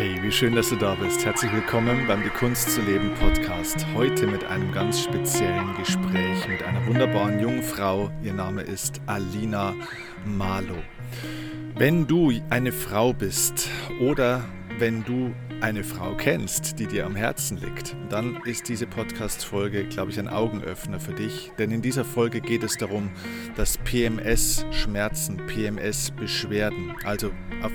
Hey, wie schön, dass du da bist. Herzlich willkommen beim Die Kunst zu leben Podcast. Heute mit einem ganz speziellen Gespräch mit einer wunderbaren jungen Frau. Ihr Name ist Alina Malo. Wenn du eine Frau bist oder wenn du eine Frau kennst, die dir am Herzen liegt, dann ist diese Podcast-Folge, glaube ich, ein Augenöffner für dich. Denn in dieser Folge geht es darum, dass PMS-Schmerzen, PMS-Beschwerden, also auf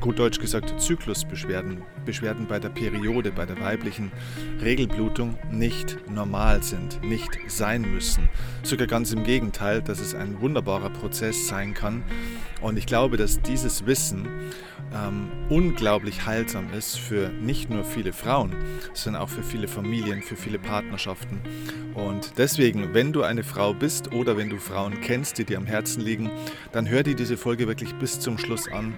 gut deutsch gesagt Zyklusbeschwerden, Beschwerden bei der Periode, bei der weiblichen Regelblutung nicht normal sind, nicht sein müssen. Sogar ganz im Gegenteil, dass es ein wunderbarer Prozess sein kann. Und ich glaube, dass dieses Wissen ähm, unglaublich heilsam ist für nicht nur viele Frauen, sondern auch für viele Familien, für viele Partnerschaften. Und deswegen, wenn du eine Frau bist oder wenn du Frauen kennst, die dir am Herzen liegen, dann hör dir diese Folge wirklich bis zum Schluss an.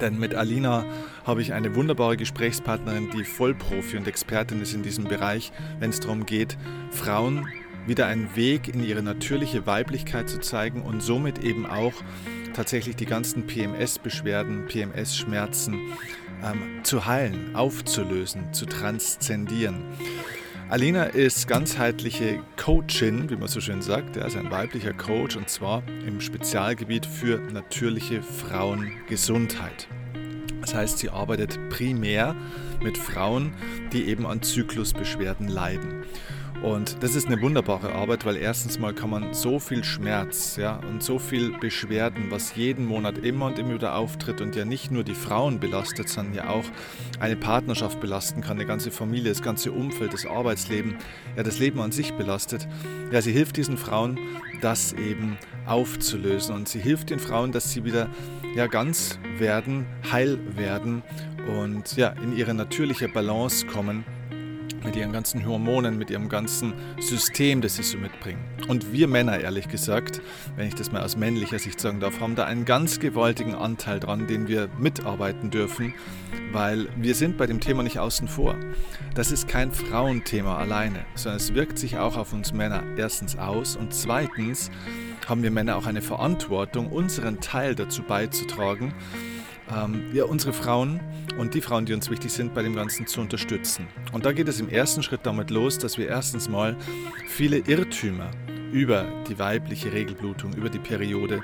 Denn mit Alina habe ich eine wunderbare Gesprächspartnerin, die Vollprofi und Expertin ist in diesem Bereich, wenn es darum geht, Frauen wieder einen Weg in ihre natürliche Weiblichkeit zu zeigen und somit eben auch tatsächlich die ganzen PMS-Beschwerden, PMS-Schmerzen ähm, zu heilen, aufzulösen, zu transzendieren. Alina ist ganzheitliche Coachin, wie man so schön sagt. Er ist ein weiblicher Coach und zwar im Spezialgebiet für natürliche Frauengesundheit. Das heißt, sie arbeitet primär mit Frauen, die eben an Zyklusbeschwerden leiden. Und das ist eine wunderbare Arbeit, weil erstens mal kann man so viel Schmerz ja, und so viel Beschwerden, was jeden Monat immer und immer wieder auftritt und ja nicht nur die Frauen belastet, sondern ja auch eine Partnerschaft belasten kann, eine ganze Familie, das ganze Umfeld, das Arbeitsleben, ja das Leben an sich belastet. Ja, sie hilft diesen Frauen, das eben aufzulösen und sie hilft den Frauen, dass sie wieder ja ganz werden, heil werden und ja in ihre natürliche Balance kommen mit ihren ganzen Hormonen, mit ihrem ganzen System, das sie so mitbringen. Und wir Männer, ehrlich gesagt, wenn ich das mal aus männlicher Sicht sagen darf, haben da einen ganz gewaltigen Anteil dran, den wir mitarbeiten dürfen, weil wir sind bei dem Thema nicht außen vor. Das ist kein Frauenthema alleine, sondern es wirkt sich auch auf uns Männer erstens aus und zweitens haben wir Männer auch eine Verantwortung, unseren Teil dazu beizutragen, ähm, ja, unsere Frauen und die Frauen, die uns wichtig sind, bei dem Ganzen zu unterstützen. Und da geht es im ersten Schritt damit los, dass wir erstens mal viele Irrtümer über die weibliche Regelblutung, über die Periode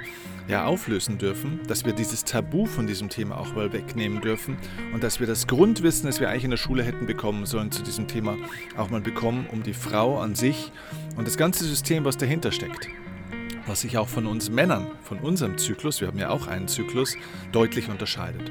ja, auflösen dürfen, dass wir dieses Tabu von diesem Thema auch mal wegnehmen dürfen und dass wir das Grundwissen, das wir eigentlich in der Schule hätten bekommen sollen zu diesem Thema, auch mal bekommen, um die Frau an sich und das ganze System, was dahinter steckt was sich auch von uns Männern, von unserem Zyklus, wir haben ja auch einen Zyklus, deutlich unterscheidet.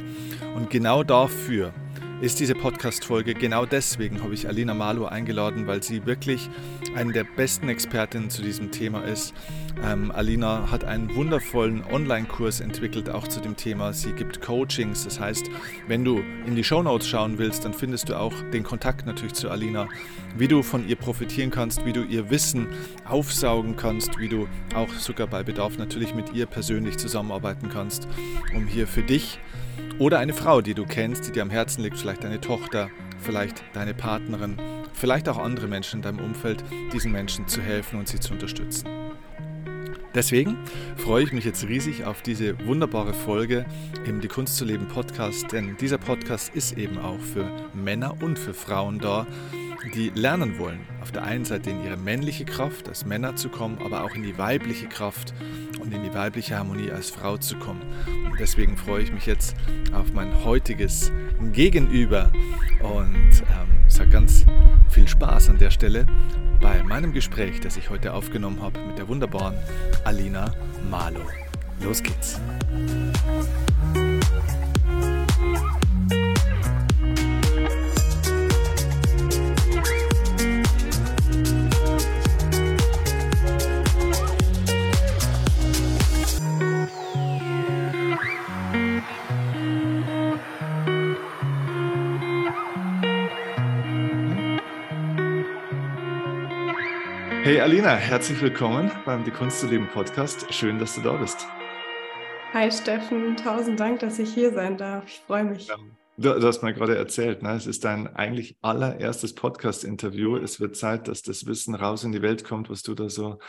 Und genau dafür ist diese Podcast-Folge. Genau deswegen habe ich Alina Malo eingeladen, weil sie wirklich eine der besten Expertinnen zu diesem Thema ist. Ähm, Alina hat einen wundervollen Online-Kurs entwickelt, auch zu dem Thema. Sie gibt Coachings. Das heißt, wenn du in die Show Notes schauen willst, dann findest du auch den Kontakt natürlich zu Alina, wie du von ihr profitieren kannst, wie du ihr Wissen aufsaugen kannst, wie du auch sogar bei Bedarf natürlich mit ihr persönlich zusammenarbeiten kannst, um hier für dich oder eine Frau, die du kennst, die dir am Herzen liegt, vielleicht deine Tochter, vielleicht deine Partnerin, vielleicht auch andere Menschen in deinem Umfeld, diesen Menschen zu helfen und sie zu unterstützen. Deswegen freue ich mich jetzt riesig auf diese wunderbare Folge im Die Kunst zu leben Podcast, denn dieser Podcast ist eben auch für Männer und für Frauen da, die lernen wollen, auf der einen Seite in ihre männliche Kraft als Männer zu kommen, aber auch in die weibliche Kraft und in die weibliche Harmonie als Frau zu kommen. Und deswegen freue ich mich jetzt auf mein heutiges Gegenüber und ähm, sage ganz viel Spaß an der Stelle bei meinem Gespräch, das ich heute aufgenommen habe mit der wunderbaren Alina Malo. Los geht's! Hey Alina, herzlich willkommen beim Die Kunst zu leben Podcast. Schön, dass du da bist. Hi Steffen, tausend Dank, dass ich hier sein darf. Ich freue mich. Du, du, hast mir gerade erzählt, ne? es ist dein eigentlich allererstes Podcast-Interview. Es wird Zeit, dass das Wissen raus in die Welt kommt, was du da so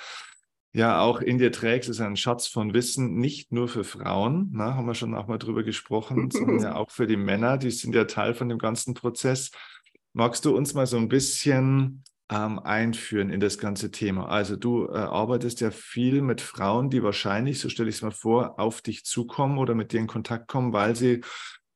ja auch in dir trägst, ist ein Schatz von Wissen, nicht nur für Frauen, na, haben wir schon auch mal drüber gesprochen, sondern ja auch für die Männer, die sind ja Teil von dem ganzen Prozess. Magst du uns mal so ein bisschen ähm, einführen in das ganze Thema? Also du äh, arbeitest ja viel mit Frauen, die wahrscheinlich, so stelle ich es mal vor, auf dich zukommen oder mit dir in Kontakt kommen, weil sie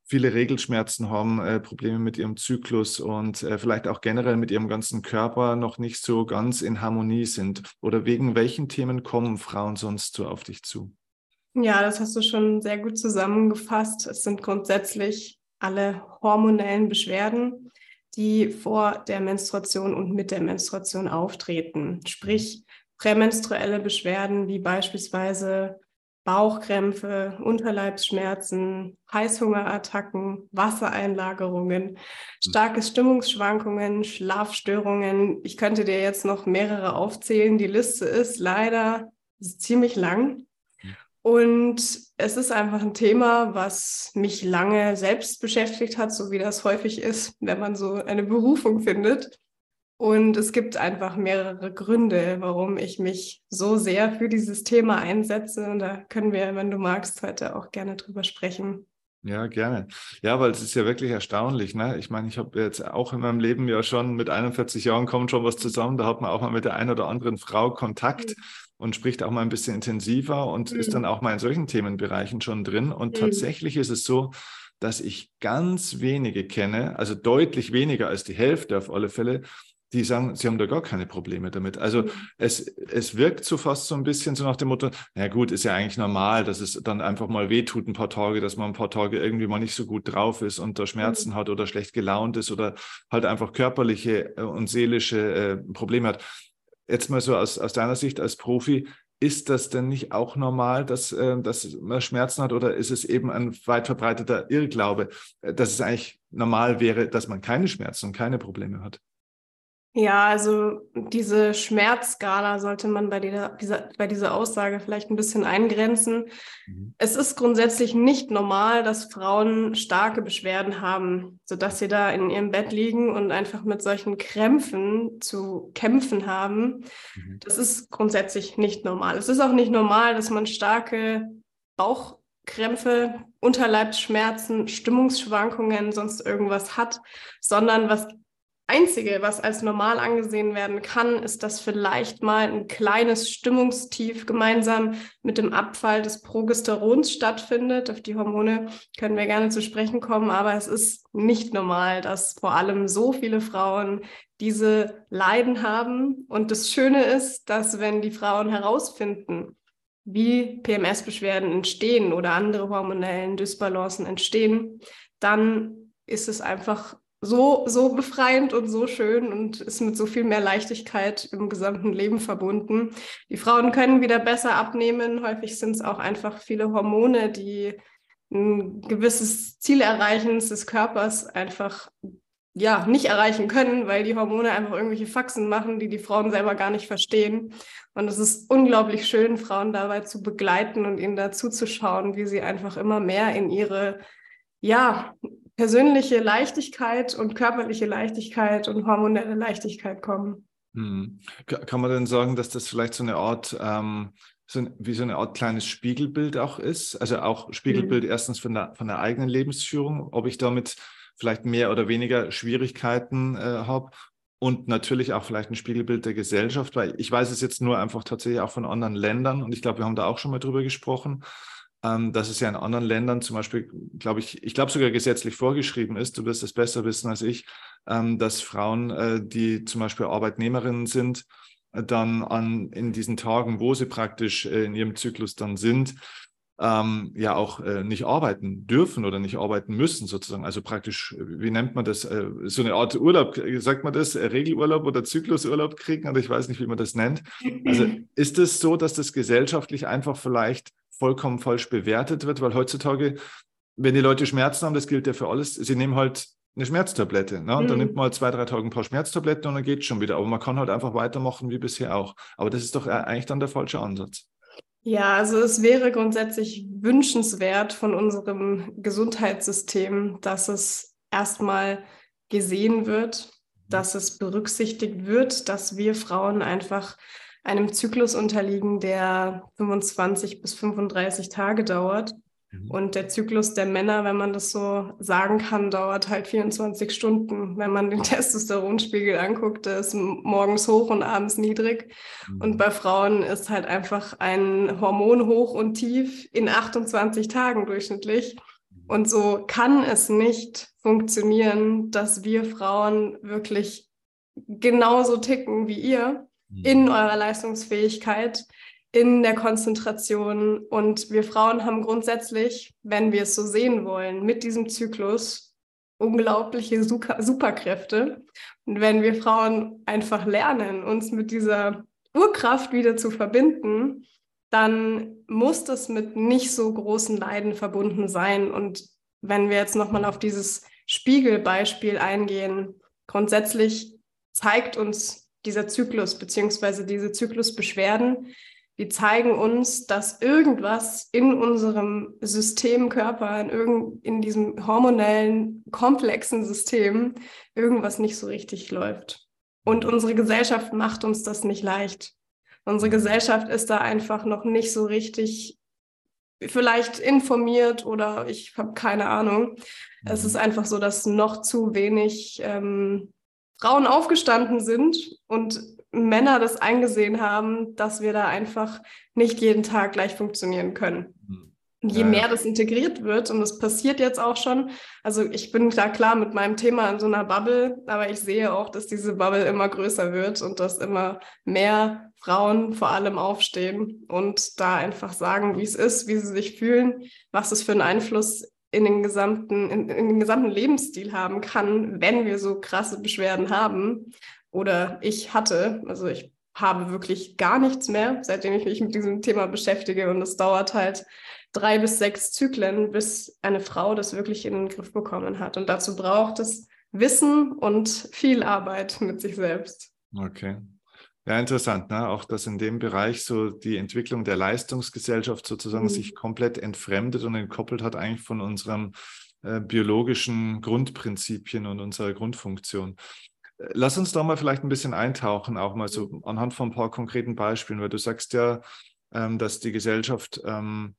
viele Regelschmerzen haben, äh, Probleme mit ihrem Zyklus und äh, vielleicht auch generell mit ihrem ganzen Körper noch nicht so ganz in Harmonie sind? Oder wegen welchen Themen kommen Frauen sonst so auf dich zu? Ja, das hast du schon sehr gut zusammengefasst. Es sind grundsätzlich alle hormonellen Beschwerden, die vor der Menstruation und mit der Menstruation auftreten. Sprich, prämenstruelle Beschwerden wie beispielsweise Bauchkrämpfe, Unterleibsschmerzen, Heißhungerattacken, Wassereinlagerungen, starke Stimmungsschwankungen, Schlafstörungen. Ich könnte dir jetzt noch mehrere aufzählen. Die Liste ist leider ziemlich lang. Und es ist einfach ein Thema, was mich lange selbst beschäftigt hat, so wie das häufig ist, wenn man so eine Berufung findet. Und es gibt einfach mehrere Gründe, warum ich mich so sehr für dieses Thema einsetze. Und da können wir, wenn du magst, heute auch gerne drüber sprechen. Ja, gerne. Ja, weil es ist ja wirklich erstaunlich. Ne? Ich meine, ich habe jetzt auch in meinem Leben ja schon mit 41 Jahren kommt schon was zusammen. Da hat man auch mal mit der einen oder anderen Frau Kontakt mhm. Und spricht auch mal ein bisschen intensiver und mhm. ist dann auch mal in solchen Themenbereichen schon drin. Und mhm. tatsächlich ist es so, dass ich ganz wenige kenne, also deutlich weniger als die Hälfte auf alle Fälle, die sagen, sie haben da gar keine Probleme damit. Also mhm. es, es wirkt so fast so ein bisschen so nach dem Motto, na gut, ist ja eigentlich normal, dass es dann einfach mal wehtut ein paar Tage, dass man ein paar Tage irgendwie mal nicht so gut drauf ist und da Schmerzen mhm. hat oder schlecht gelaunt ist oder halt einfach körperliche äh, und seelische äh, Probleme hat. Jetzt mal so aus, aus deiner Sicht als Profi, ist das denn nicht auch normal, dass, äh, dass man Schmerzen hat oder ist es eben ein weit verbreiteter Irrglaube, äh, dass es eigentlich normal wäre, dass man keine Schmerzen und keine Probleme hat? Ja, also diese Schmerzskala sollte man bei dieser, dieser, bei dieser Aussage vielleicht ein bisschen eingrenzen. Mhm. Es ist grundsätzlich nicht normal, dass Frauen starke Beschwerden haben, sodass sie da in ihrem Bett liegen und einfach mit solchen Krämpfen zu kämpfen haben. Mhm. Das ist grundsätzlich nicht normal. Es ist auch nicht normal, dass man starke Bauchkrämpfe, Unterleibsschmerzen, Stimmungsschwankungen, sonst irgendwas hat, sondern was Einzige, was als normal angesehen werden kann, ist, dass vielleicht mal ein kleines Stimmungstief gemeinsam mit dem Abfall des Progesterons stattfindet. Auf die Hormone können wir gerne zu sprechen kommen, aber es ist nicht normal, dass vor allem so viele Frauen diese Leiden haben. Und das Schöne ist, dass wenn die Frauen herausfinden, wie PMS-Beschwerden entstehen oder andere hormonellen Dysbalancen entstehen, dann ist es einfach so, so befreiend und so schön und ist mit so viel mehr Leichtigkeit im gesamten Leben verbunden. Die Frauen können wieder besser abnehmen. Häufig sind es auch einfach viele Hormone, die ein gewisses Ziel erreichen des Körpers einfach ja nicht erreichen können, weil die Hormone einfach irgendwelche Faxen machen, die die Frauen selber gar nicht verstehen. Und es ist unglaublich schön, Frauen dabei zu begleiten und ihnen dazu zu schauen, wie sie einfach immer mehr in ihre ja, persönliche Leichtigkeit und körperliche Leichtigkeit und hormonelle Leichtigkeit kommen. Hm. Kann man denn sagen, dass das vielleicht so eine Art, ähm, so wie so eine Art kleines Spiegelbild auch ist? Also auch Spiegelbild mhm. erstens von der, von der eigenen Lebensführung, ob ich damit vielleicht mehr oder weniger Schwierigkeiten äh, habe und natürlich auch vielleicht ein Spiegelbild der Gesellschaft, weil ich weiß es jetzt nur einfach tatsächlich auch von anderen Ländern und ich glaube, wir haben da auch schon mal drüber gesprochen ähm, dass es ja in anderen Ländern zum Beispiel, glaube ich, ich glaube sogar gesetzlich vorgeschrieben ist, du wirst es besser wissen als ich, ähm, dass Frauen, äh, die zum Beispiel Arbeitnehmerinnen sind, äh, dann an, in diesen Tagen, wo sie praktisch äh, in ihrem Zyklus dann sind, ähm, ja auch äh, nicht arbeiten dürfen oder nicht arbeiten müssen sozusagen. Also praktisch, wie nennt man das? Äh, so eine Art Urlaub, sagt man das? Äh, Regelurlaub oder Zyklusurlaub kriegen? Oder ich weiß nicht, wie man das nennt. Also ist es so, dass das gesellschaftlich einfach vielleicht vollkommen falsch bewertet wird, weil heutzutage, wenn die Leute Schmerzen haben, das gilt ja für alles, sie nehmen halt eine Schmerztablette. Ne? Und mhm. dann nimmt man halt zwei, drei Tage ein paar Schmerztabletten und dann geht es schon wieder. Aber man kann halt einfach weitermachen wie bisher auch. Aber das ist doch eigentlich dann der falsche Ansatz. Ja, also es wäre grundsätzlich wünschenswert von unserem Gesundheitssystem, dass es erstmal gesehen wird, mhm. dass es berücksichtigt wird, dass wir Frauen einfach einem Zyklus unterliegen, der 25 bis 35 Tage dauert. Mhm. Und der Zyklus der Männer, wenn man das so sagen kann, dauert halt 24 Stunden. Wenn man den Testosteronspiegel anguckt, der ist morgens hoch und abends niedrig. Mhm. Und bei Frauen ist halt einfach ein Hormon hoch und tief in 28 Tagen durchschnittlich. Mhm. Und so kann es nicht funktionieren, dass wir Frauen wirklich genauso ticken wie ihr in eurer Leistungsfähigkeit in der Konzentration. Und wir Frauen haben grundsätzlich, wenn wir es so sehen wollen, mit diesem Zyklus unglaubliche Super Superkräfte. Und wenn wir Frauen einfach lernen, uns mit dieser Urkraft wieder zu verbinden, dann muss das mit nicht so großen Leiden verbunden sein. Und wenn wir jetzt nochmal auf dieses Spiegelbeispiel eingehen, grundsätzlich zeigt uns dieser Zyklus beziehungsweise diese Zyklusbeschwerden, die zeigen uns, dass irgendwas in unserem Systemkörper, in, irgend, in diesem hormonellen, komplexen System, irgendwas nicht so richtig läuft. Und unsere Gesellschaft macht uns das nicht leicht. Unsere Gesellschaft ist da einfach noch nicht so richtig vielleicht informiert oder ich habe keine Ahnung. Es ist mhm. einfach so, dass noch zu wenig ähm, Frauen aufgestanden sind und Männer das eingesehen haben, dass wir da einfach nicht jeden Tag gleich funktionieren können. Mhm. Je ja, mehr das integriert wird, und das passiert jetzt auch schon, also ich bin da klar mit meinem Thema in so einer Bubble, aber ich sehe auch, dass diese Bubble immer größer wird und dass immer mehr Frauen vor allem aufstehen und da einfach sagen, wie es ist, wie sie sich fühlen, was es für einen Einfluss in den gesamten, in, in den gesamten Lebensstil haben kann, wenn wir so krasse Beschwerden haben oder ich hatte. Also ich habe wirklich gar nichts mehr, seitdem ich mich mit diesem Thema beschäftige. Und es dauert halt drei bis sechs Zyklen, bis eine Frau das wirklich in den Griff bekommen hat. Und dazu braucht es Wissen und viel Arbeit mit sich selbst. Okay. Ja, interessant, ne? auch dass in dem Bereich so die Entwicklung der Leistungsgesellschaft sozusagen mhm. sich komplett entfremdet und entkoppelt hat eigentlich von unseren äh, biologischen Grundprinzipien und unserer Grundfunktion. Äh, lass uns da mal vielleicht ein bisschen eintauchen, auch mal so mhm. anhand von ein paar konkreten Beispielen, weil du sagst ja, ähm, dass die Gesellschaft ähm,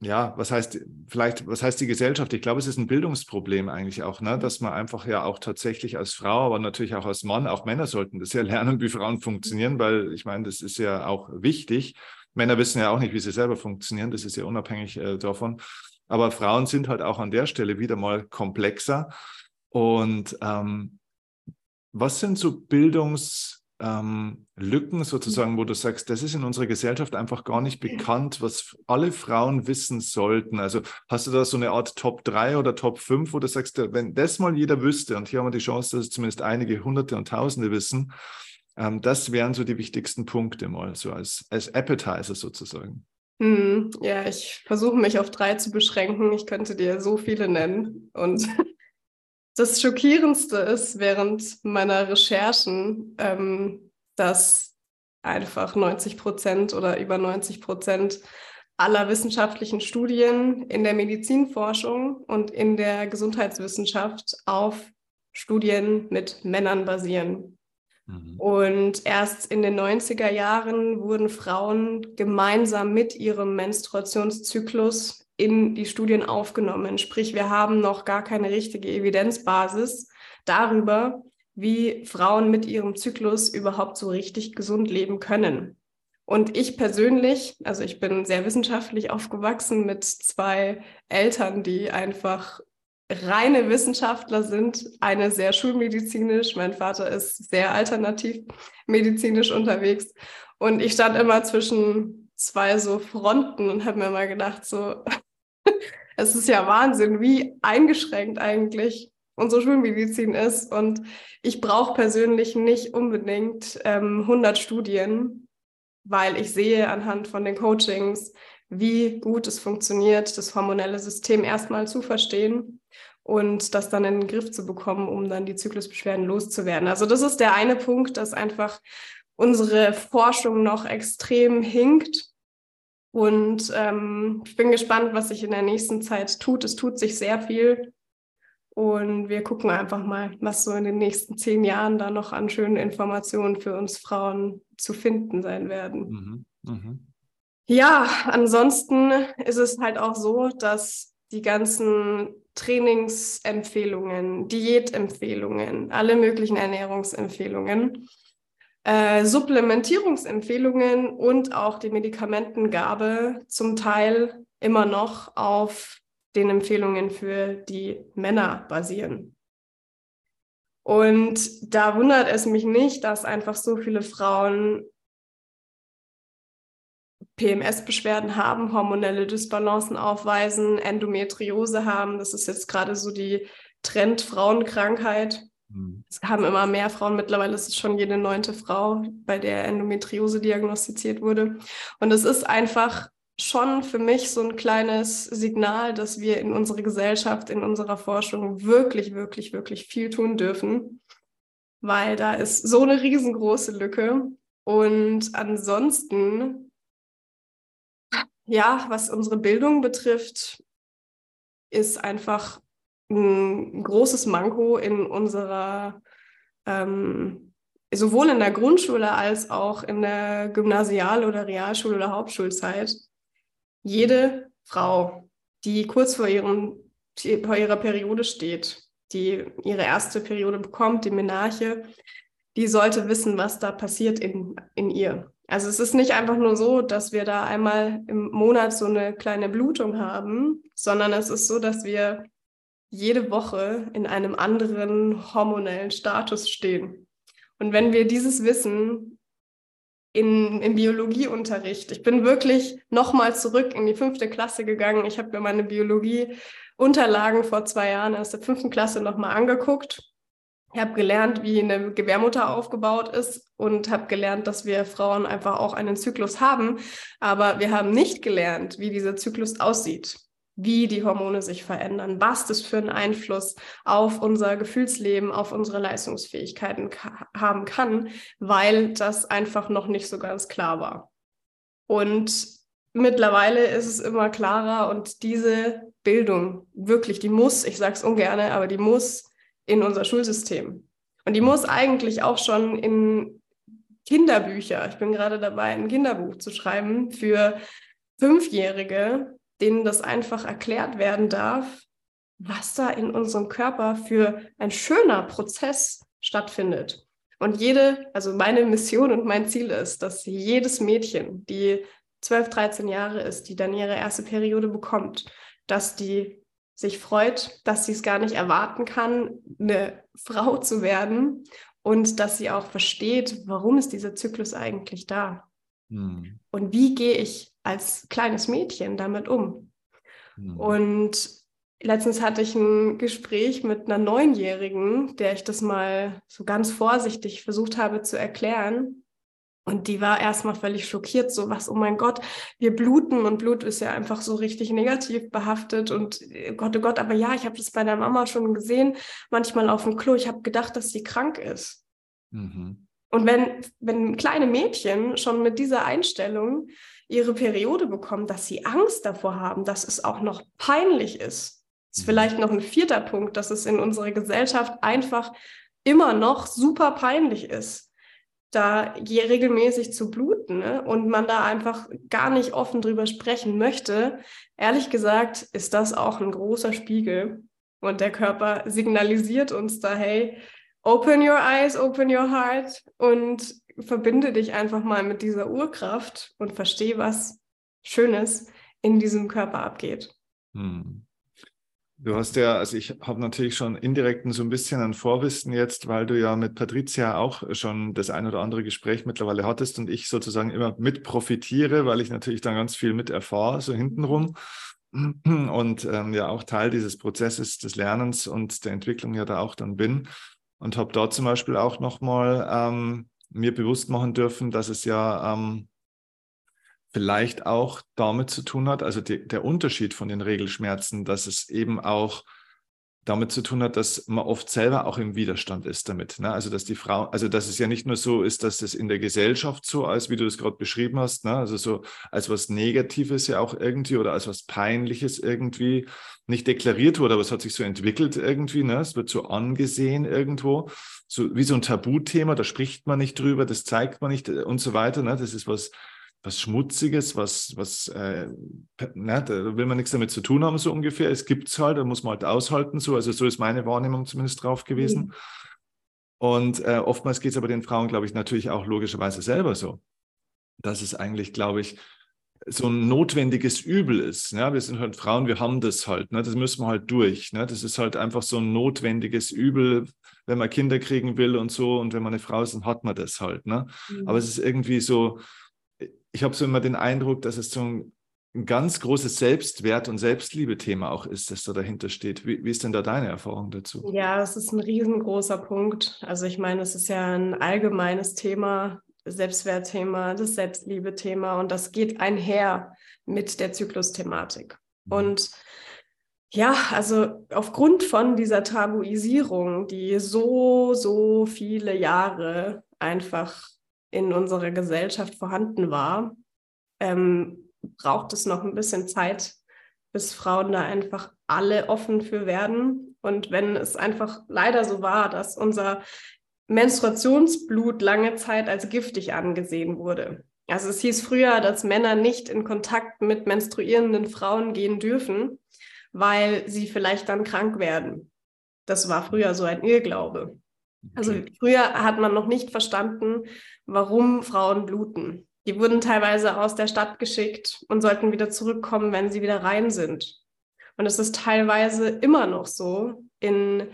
ja, was heißt, vielleicht, was heißt die Gesellschaft? Ich glaube, es ist ein Bildungsproblem eigentlich auch, ne? dass man einfach ja auch tatsächlich als Frau, aber natürlich auch als Mann, auch Männer sollten das ja lernen, wie Frauen funktionieren, weil ich meine, das ist ja auch wichtig. Männer wissen ja auch nicht, wie sie selber funktionieren, das ist ja unabhängig äh, davon. Aber Frauen sind halt auch an der Stelle wieder mal komplexer. Und ähm, was sind so Bildungs- ähm, Lücken sozusagen, wo du sagst, das ist in unserer Gesellschaft einfach gar nicht bekannt, was alle Frauen wissen sollten? Also hast du da so eine Art Top 3 oder Top 5, wo du sagst, wenn das mal jeder wüsste, und hier haben wir die Chance, dass es zumindest einige Hunderte und Tausende wissen, ähm, das wären so die wichtigsten Punkte mal, so als, als Appetizer sozusagen. Hm, ja, ich versuche mich auf drei zu beschränken. Ich könnte dir so viele nennen. Und das Schockierendste ist während meiner Recherchen, ähm, dass einfach 90 Prozent oder über 90 Prozent aller wissenschaftlichen Studien in der Medizinforschung und in der Gesundheitswissenschaft auf Studien mit Männern basieren. Mhm. Und erst in den 90er Jahren wurden Frauen gemeinsam mit ihrem Menstruationszyklus in die Studien aufgenommen. Sprich, wir haben noch gar keine richtige Evidenzbasis darüber, wie Frauen mit ihrem Zyklus überhaupt so richtig gesund leben können. Und ich persönlich, also ich bin sehr wissenschaftlich aufgewachsen mit zwei Eltern, die einfach reine Wissenschaftler sind, eine sehr schulmedizinisch, mein Vater ist sehr alternativ medizinisch unterwegs. Und ich stand immer zwischen zwei so Fronten und habe mir mal gedacht, so, es ist ja Wahnsinn, wie eingeschränkt eigentlich unsere Schulmedizin ist. Und ich brauche persönlich nicht unbedingt ähm, 100 Studien, weil ich sehe anhand von den Coachings, wie gut es funktioniert, das hormonelle System erstmal zu verstehen und das dann in den Griff zu bekommen, um dann die Zyklusbeschwerden loszuwerden. Also das ist der eine Punkt, dass einfach unsere Forschung noch extrem hinkt und ähm, ich bin gespannt, was sich in der nächsten Zeit tut. Es tut sich sehr viel. Und wir gucken einfach mal, was so in den nächsten zehn Jahren da noch an schönen Informationen für uns Frauen zu finden sein werden. Mhm. Mhm. Ja, ansonsten ist es halt auch so, dass die ganzen Trainingsempfehlungen, Diätempfehlungen, alle möglichen Ernährungsempfehlungen, äh, Supplementierungsempfehlungen und auch die Medikamentengabe zum Teil immer noch auf den Empfehlungen für die Männer basieren. Und da wundert es mich nicht, dass einfach so viele Frauen PMS-Beschwerden haben, hormonelle Dysbalancen aufweisen, Endometriose haben. Das ist jetzt gerade so die Trend-Frauenkrankheit. Mhm. Es haben immer mehr Frauen, mittlerweile ist es schon jede neunte Frau, bei der Endometriose diagnostiziert wurde. Und es ist einfach schon für mich so ein kleines Signal, dass wir in unserer Gesellschaft, in unserer Forschung wirklich, wirklich, wirklich viel tun dürfen, weil da ist so eine riesengroße Lücke. Und ansonsten ja, was unsere Bildung betrifft, ist einfach ein großes Manko in unserer, ähm, sowohl in der Grundschule als auch in der Gymnasial- oder Realschule- oder Hauptschulzeit. Jede Frau, die kurz vor, ihrem, vor ihrer Periode steht, die ihre erste Periode bekommt, die Menarche, die sollte wissen, was da passiert in, in ihr. Also es ist nicht einfach nur so, dass wir da einmal im Monat so eine kleine Blutung haben, sondern es ist so, dass wir jede Woche in einem anderen hormonellen Status stehen. Und wenn wir dieses Wissen in, im Biologieunterricht, ich bin wirklich nochmal zurück in die fünfte Klasse gegangen. Ich habe mir meine Biologieunterlagen vor zwei Jahren aus der fünften Klasse nochmal angeguckt ich habe gelernt, wie eine Gebärmutter aufgebaut ist und habe gelernt, dass wir Frauen einfach auch einen Zyklus haben. Aber wir haben nicht gelernt, wie dieser Zyklus aussieht, wie die Hormone sich verändern, was das für einen Einfluss auf unser Gefühlsleben, auf unsere Leistungsfähigkeiten haben kann, weil das einfach noch nicht so ganz klar war. Und mittlerweile ist es immer klarer und diese Bildung, wirklich, die muss, ich sage es ungern, aber die muss in unser Schulsystem. Und die muss eigentlich auch schon in Kinderbücher, ich bin gerade dabei, ein Kinderbuch zu schreiben für Fünfjährige, denen das einfach erklärt werden darf, was da in unserem Körper für ein schöner Prozess stattfindet. Und jede, also meine Mission und mein Ziel ist, dass jedes Mädchen, die 12, 13 Jahre ist, die dann ihre erste Periode bekommt, dass die sich freut, dass sie es gar nicht erwarten kann, eine Frau zu werden und dass sie auch versteht, warum ist dieser Zyklus eigentlich da? Hm. Und wie gehe ich als kleines Mädchen damit um? Hm. Und letztens hatte ich ein Gespräch mit einer Neunjährigen, der ich das mal so ganz vorsichtig versucht habe zu erklären. Und die war erstmal völlig schockiert, so was, oh mein Gott, wir bluten und Blut ist ja einfach so richtig negativ behaftet und äh, Gott, oh Gott, aber ja, ich habe das bei der Mama schon gesehen, manchmal auf dem Klo, ich habe gedacht, dass sie krank ist. Mhm. Und wenn, wenn kleine Mädchen schon mit dieser Einstellung ihre Periode bekommen, dass sie Angst davor haben, dass es auch noch peinlich ist, ist mhm. vielleicht noch ein vierter Punkt, dass es in unserer Gesellschaft einfach immer noch super peinlich ist da regelmäßig zu bluten ne? und man da einfach gar nicht offen drüber sprechen möchte, ehrlich gesagt, ist das auch ein großer Spiegel. Und der Körper signalisiert uns da, hey, open your eyes, open your heart und verbinde dich einfach mal mit dieser Urkraft und verstehe, was Schönes in diesem Körper abgeht. Hm. Du hast ja, also ich habe natürlich schon indirekt so ein bisschen ein Vorwissen jetzt, weil du ja mit Patricia auch schon das ein oder andere Gespräch mittlerweile hattest und ich sozusagen immer mit profitiere, weil ich natürlich dann ganz viel mit erfahre, so hintenrum. Und ähm, ja auch Teil dieses Prozesses des Lernens und der Entwicklung ja da auch dann bin. Und habe dort zum Beispiel auch nochmal ähm, mir bewusst machen dürfen, dass es ja ähm, vielleicht auch damit zu tun hat, also die, der Unterschied von den Regelschmerzen, dass es eben auch damit zu tun hat, dass man oft selber auch im Widerstand ist damit. Ne? Also dass die Frau, also dass es ja nicht nur so ist, dass es in der Gesellschaft so als wie du das gerade beschrieben hast, ne? also so als was Negatives ja auch irgendwie oder als was Peinliches irgendwie nicht deklariert wurde, aber es hat sich so entwickelt irgendwie. Ne? Es wird so angesehen irgendwo, so wie so ein Tabuthema. Da spricht man nicht drüber, das zeigt man nicht äh, und so weiter. Ne? Das ist was was Schmutziges, was, was äh, ne, da will man nichts damit zu tun haben, so ungefähr. Es gibt es halt, da muss man halt aushalten, so. Also so ist meine Wahrnehmung zumindest drauf gewesen. Mhm. Und äh, oftmals geht es aber den Frauen, glaube ich, natürlich auch logischerweise selber so. Dass es eigentlich, glaube ich, so ein notwendiges Übel ist. Ja? Wir sind halt Frauen, wir haben das halt. Ne? Das müssen wir halt durch. Ne? Das ist halt einfach so ein notwendiges Übel, wenn man Kinder kriegen will und so. Und wenn man eine Frau ist, dann hat man das halt. Ne? Mhm. Aber es ist irgendwie so, ich habe so immer den Eindruck, dass es so ein, ein ganz großes Selbstwert- und Selbstliebe-Thema auch ist, das da dahinter steht. Wie, wie, ist denn da deine Erfahrung dazu? Ja, es ist ein riesengroßer Punkt. Also ich meine, es ist ja ein allgemeines Thema, Selbstwertthema, das Selbstliebe-Thema und das geht einher mit der Zyklusthematik. Mhm. Und ja, also aufgrund von dieser Tabuisierung, die so, so viele Jahre einfach in unserer Gesellschaft vorhanden war, ähm, braucht es noch ein bisschen Zeit, bis Frauen da einfach alle offen für werden. Und wenn es einfach leider so war, dass unser Menstruationsblut lange Zeit als giftig angesehen wurde. Also es hieß früher, dass Männer nicht in Kontakt mit menstruierenden Frauen gehen dürfen, weil sie vielleicht dann krank werden. Das war früher so ein Irrglaube. Also früher hat man noch nicht verstanden, warum Frauen bluten. Die wurden teilweise aus der Stadt geschickt und sollten wieder zurückkommen, wenn sie wieder rein sind. Und es ist teilweise immer noch so in,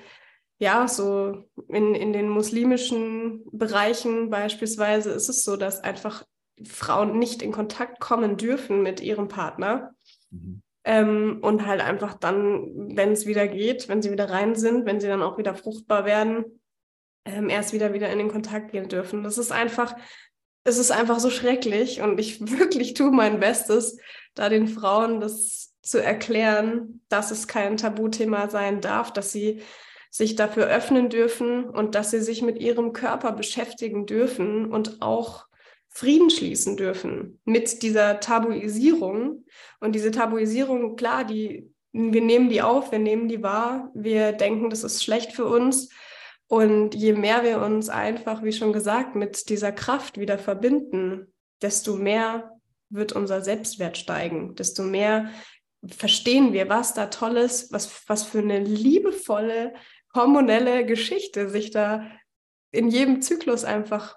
ja, so in, in den muslimischen Bereichen beispielsweise ist es so, dass einfach Frauen nicht in Kontakt kommen dürfen mit ihrem Partner. Mhm. Ähm, und halt einfach dann, wenn es wieder geht, wenn sie wieder rein sind, wenn sie dann auch wieder fruchtbar werden, ähm, erst wieder wieder in den Kontakt gehen dürfen. Das ist einfach, es ist einfach so schrecklich und ich wirklich tue mein Bestes, da den Frauen das zu erklären, dass es kein Tabuthema sein darf, dass sie sich dafür öffnen dürfen und dass sie sich mit ihrem Körper beschäftigen dürfen und auch Frieden schließen dürfen mit dieser Tabuisierung. Und diese Tabuisierung, klar, die, wir nehmen die auf, wir nehmen die wahr, wir denken, das ist schlecht für uns, und je mehr wir uns einfach, wie schon gesagt, mit dieser Kraft wieder verbinden, desto mehr wird unser Selbstwert steigen, desto mehr verstehen wir, was da tolles, was, was für eine liebevolle, hormonelle Geschichte sich da in jedem Zyklus einfach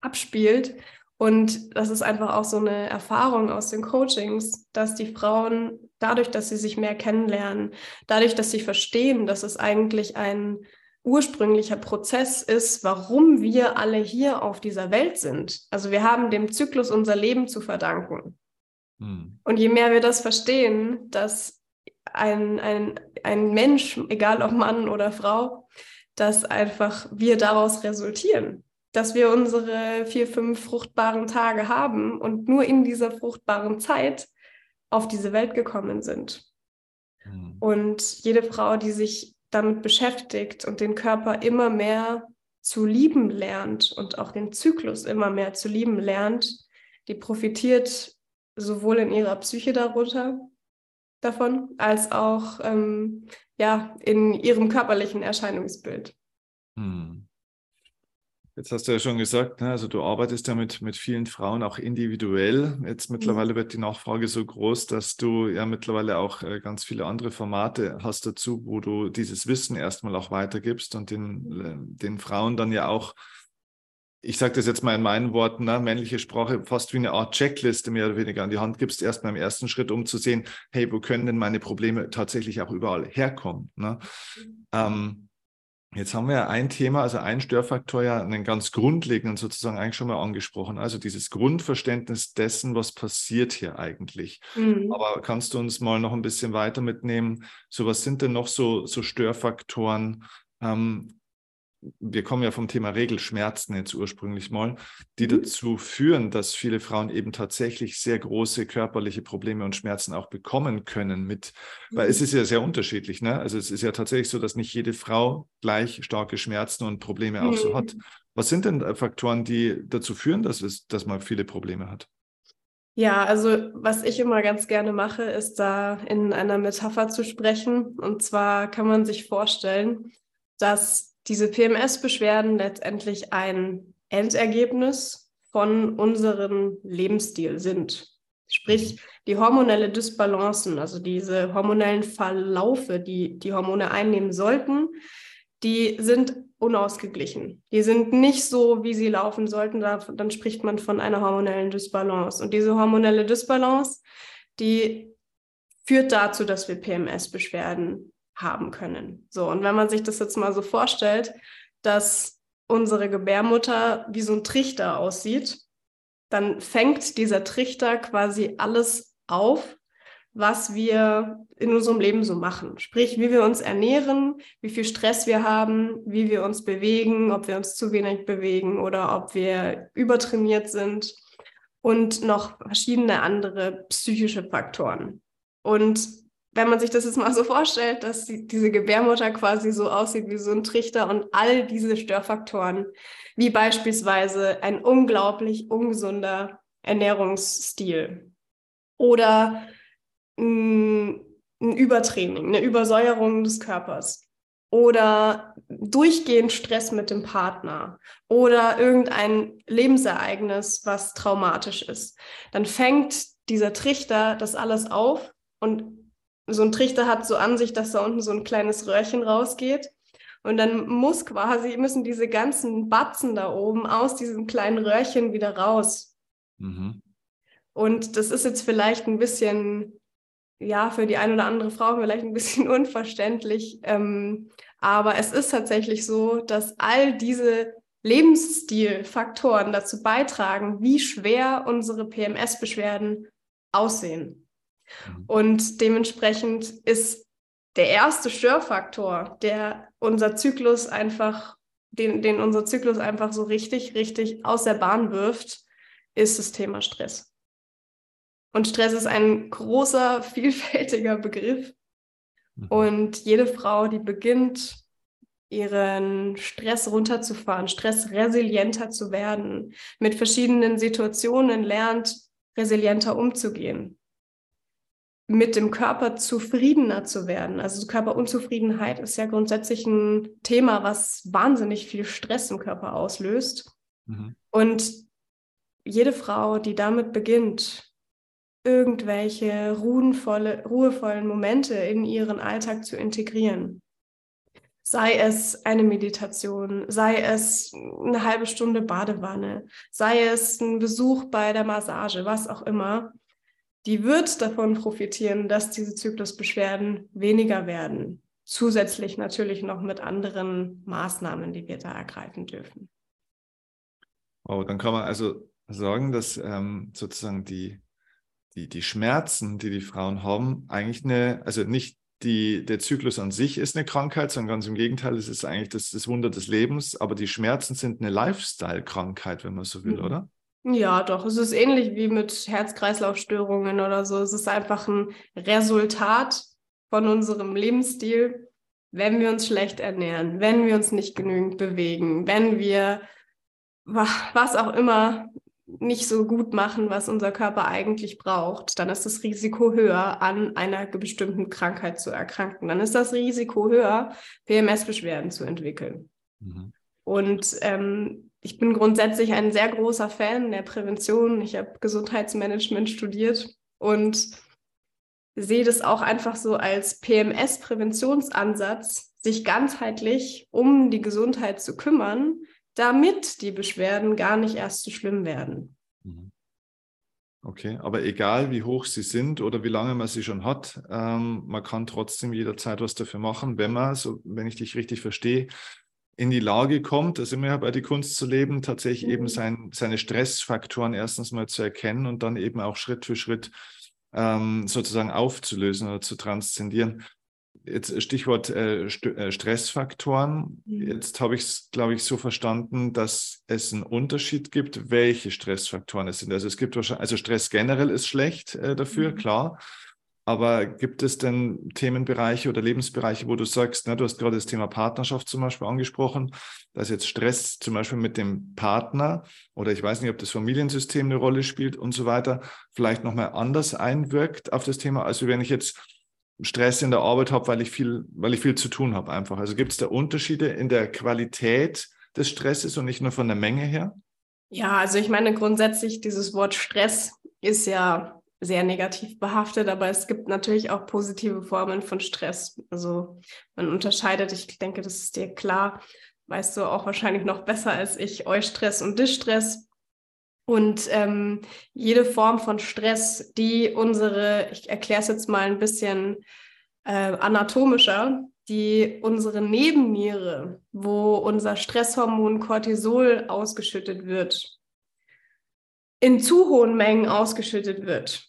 abspielt. Und das ist einfach auch so eine Erfahrung aus den Coachings, dass die Frauen dadurch, dass sie sich mehr kennenlernen, dadurch, dass sie verstehen, dass es eigentlich ein ursprünglicher Prozess ist, warum wir alle hier auf dieser Welt sind. Also wir haben dem Zyklus unser Leben zu verdanken. Hm. Und je mehr wir das verstehen, dass ein, ein, ein Mensch, egal ob Mann oder Frau, dass einfach wir daraus resultieren, dass wir unsere vier, fünf fruchtbaren Tage haben und nur in dieser fruchtbaren Zeit auf diese Welt gekommen sind. Hm. Und jede Frau, die sich damit beschäftigt und den Körper immer mehr zu lieben lernt und auch den Zyklus immer mehr zu lieben lernt, die profitiert sowohl in ihrer Psyche darunter davon, als auch ähm, ja, in ihrem körperlichen Erscheinungsbild. Hm. Jetzt hast du ja schon gesagt, ne, also du arbeitest ja mit, mit vielen Frauen auch individuell. Jetzt mhm. mittlerweile wird die Nachfrage so groß, dass du ja mittlerweile auch äh, ganz viele andere Formate hast dazu, wo du dieses Wissen erstmal auch weitergibst und den, äh, den Frauen dann ja auch, ich sage das jetzt mal in meinen Worten, ne, männliche Sprache fast wie eine Art Checkliste mehr oder weniger an die Hand gibst, erstmal im ersten Schritt, um zu sehen, hey, wo können denn meine Probleme tatsächlich auch überall herkommen? Ne? Mhm. Ähm, Jetzt haben wir ein Thema, also ein Störfaktor ja einen ganz grundlegenden sozusagen eigentlich schon mal angesprochen. Also dieses Grundverständnis dessen, was passiert hier eigentlich. Mhm. Aber kannst du uns mal noch ein bisschen weiter mitnehmen? So was sind denn noch so, so Störfaktoren, ähm, wir kommen ja vom Thema Regelschmerzen jetzt ursprünglich mal, die mhm. dazu führen, dass viele Frauen eben tatsächlich sehr große körperliche Probleme und Schmerzen auch bekommen können mit, weil es mhm. ist ja sehr unterschiedlich, ne? Also es ist ja tatsächlich so, dass nicht jede Frau gleich starke Schmerzen und Probleme auch so hat. Mhm. Was sind denn Faktoren, die dazu führen, dass es, dass man viele Probleme hat? Ja, also was ich immer ganz gerne mache, ist da in einer Metapher zu sprechen. Und zwar kann man sich vorstellen, dass diese PMS-Beschwerden letztendlich ein Endergebnis von unserem Lebensstil sind. Sprich, die hormonelle Dysbalancen, also diese hormonellen Verlaufe, die die Hormone einnehmen sollten, die sind unausgeglichen. Die sind nicht so, wie sie laufen sollten. Da, dann spricht man von einer hormonellen Dysbalance. Und diese hormonelle Dysbalance, die führt dazu, dass wir PMS-Beschwerden haben können. So, und wenn man sich das jetzt mal so vorstellt, dass unsere Gebärmutter wie so ein Trichter aussieht, dann fängt dieser Trichter quasi alles auf, was wir in unserem Leben so machen. Sprich, wie wir uns ernähren, wie viel Stress wir haben, wie wir uns bewegen, ob wir uns zu wenig bewegen oder ob wir übertrainiert sind und noch verschiedene andere psychische Faktoren. Und wenn man sich das jetzt mal so vorstellt, dass die, diese Gebärmutter quasi so aussieht wie so ein Trichter und all diese Störfaktoren, wie beispielsweise ein unglaublich ungesunder Ernährungsstil oder ein, Übertraining, eine Übersäuerung des Körpers oder durchgehend Stress mit dem Partner oder irgendein Lebensereignis, was traumatisch ist, dann fängt dieser Trichter das alles auf und so ein Trichter hat so an sich, dass da unten so ein kleines Röhrchen rausgeht und dann muss quasi, müssen diese ganzen Batzen da oben aus diesem kleinen Röhrchen wieder raus. Mhm. Und das ist jetzt vielleicht ein bisschen ja, für die eine oder andere Frau vielleicht ein bisschen unverständlich. Ähm, aber es ist tatsächlich so, dass all diese Lebensstilfaktoren dazu beitragen, wie schwer unsere PMS-Beschwerden aussehen. Mhm. Und dementsprechend ist der erste Störfaktor, der unser Zyklus einfach, den, den unser Zyklus einfach so richtig, richtig aus der Bahn wirft, ist das Thema Stress. Und Stress ist ein großer, vielfältiger Begriff. Mhm. Und jede Frau, die beginnt, ihren Stress runterzufahren, stressresilienter zu werden, mit verschiedenen Situationen lernt, resilienter umzugehen, mit dem Körper zufriedener zu werden. Also Körperunzufriedenheit ist ja grundsätzlich ein Thema, was wahnsinnig viel Stress im Körper auslöst. Mhm. Und jede Frau, die damit beginnt, irgendwelche ruhenvolle, ruhevollen Momente in ihren Alltag zu integrieren. Sei es eine Meditation, sei es eine halbe Stunde Badewanne, sei es ein Besuch bei der Massage, was auch immer, die wird davon profitieren, dass diese Zyklusbeschwerden weniger werden. Zusätzlich natürlich noch mit anderen Maßnahmen, die wir da ergreifen dürfen. Wow, dann kann man also sagen, dass ähm, sozusagen die die, die Schmerzen, die die Frauen haben, eigentlich eine, also nicht die, der Zyklus an sich ist eine Krankheit, sondern ganz im Gegenteil, es ist eigentlich das, das Wunder des Lebens, aber die Schmerzen sind eine Lifestyle-Krankheit, wenn man so will, mhm. oder? Ja, doch. Es ist ähnlich wie mit Herz-Kreislauf-Störungen oder so. Es ist einfach ein Resultat von unserem Lebensstil, wenn wir uns schlecht ernähren, wenn wir uns nicht genügend bewegen, wenn wir was auch immer nicht so gut machen, was unser Körper eigentlich braucht, dann ist das Risiko höher, an einer bestimmten Krankheit zu erkranken. Dann ist das Risiko höher, PMS-Beschwerden zu entwickeln. Mhm. Und ähm, ich bin grundsätzlich ein sehr großer Fan der Prävention. Ich habe Gesundheitsmanagement studiert und sehe das auch einfach so als PMS-Präventionsansatz, sich ganzheitlich um die Gesundheit zu kümmern, damit die Beschwerden gar nicht erst so schlimm werden. Mhm. Okay, aber egal wie hoch sie sind oder wie lange man sie schon hat, ähm, man kann trotzdem jederzeit was dafür machen, wenn man, so, wenn ich dich richtig verstehe, in die Lage kommt, also immer bei die Kunst zu leben, tatsächlich mhm. eben sein, seine Stressfaktoren erstens mal zu erkennen und dann eben auch Schritt für Schritt ähm, sozusagen aufzulösen oder zu transzendieren jetzt Stichwort äh, St äh, Stressfaktoren. Mhm. Jetzt habe ich es, glaube ich, so verstanden, dass es einen Unterschied gibt, welche Stressfaktoren es sind. Also es gibt wahrscheinlich, also Stress generell ist schlecht äh, dafür, mhm. klar. Aber gibt es denn Themenbereiche oder Lebensbereiche, wo du sagst, ne, du hast gerade das Thema Partnerschaft zum Beispiel angesprochen, dass jetzt Stress zum Beispiel mit dem Partner oder ich weiß nicht, ob das Familiensystem eine Rolle spielt und so weiter, vielleicht nochmal anders einwirkt auf das Thema, als wenn ich jetzt Stress in der Arbeit habe, weil ich viel, weil ich viel zu tun habe einfach. Also gibt es da Unterschiede in der Qualität des Stresses und nicht nur von der Menge her? Ja, also ich meine grundsätzlich dieses Wort Stress ist ja sehr negativ behaftet, aber es gibt natürlich auch positive Formen von Stress. Also man unterscheidet, ich denke, das ist dir klar, weißt du auch wahrscheinlich noch besser als ich, Eustress und Distress. Und ähm, jede Form von Stress, die unsere, ich erkläre es jetzt mal ein bisschen äh, anatomischer, die unsere Nebenniere, wo unser Stresshormon Cortisol ausgeschüttet wird, in zu hohen Mengen ausgeschüttet wird,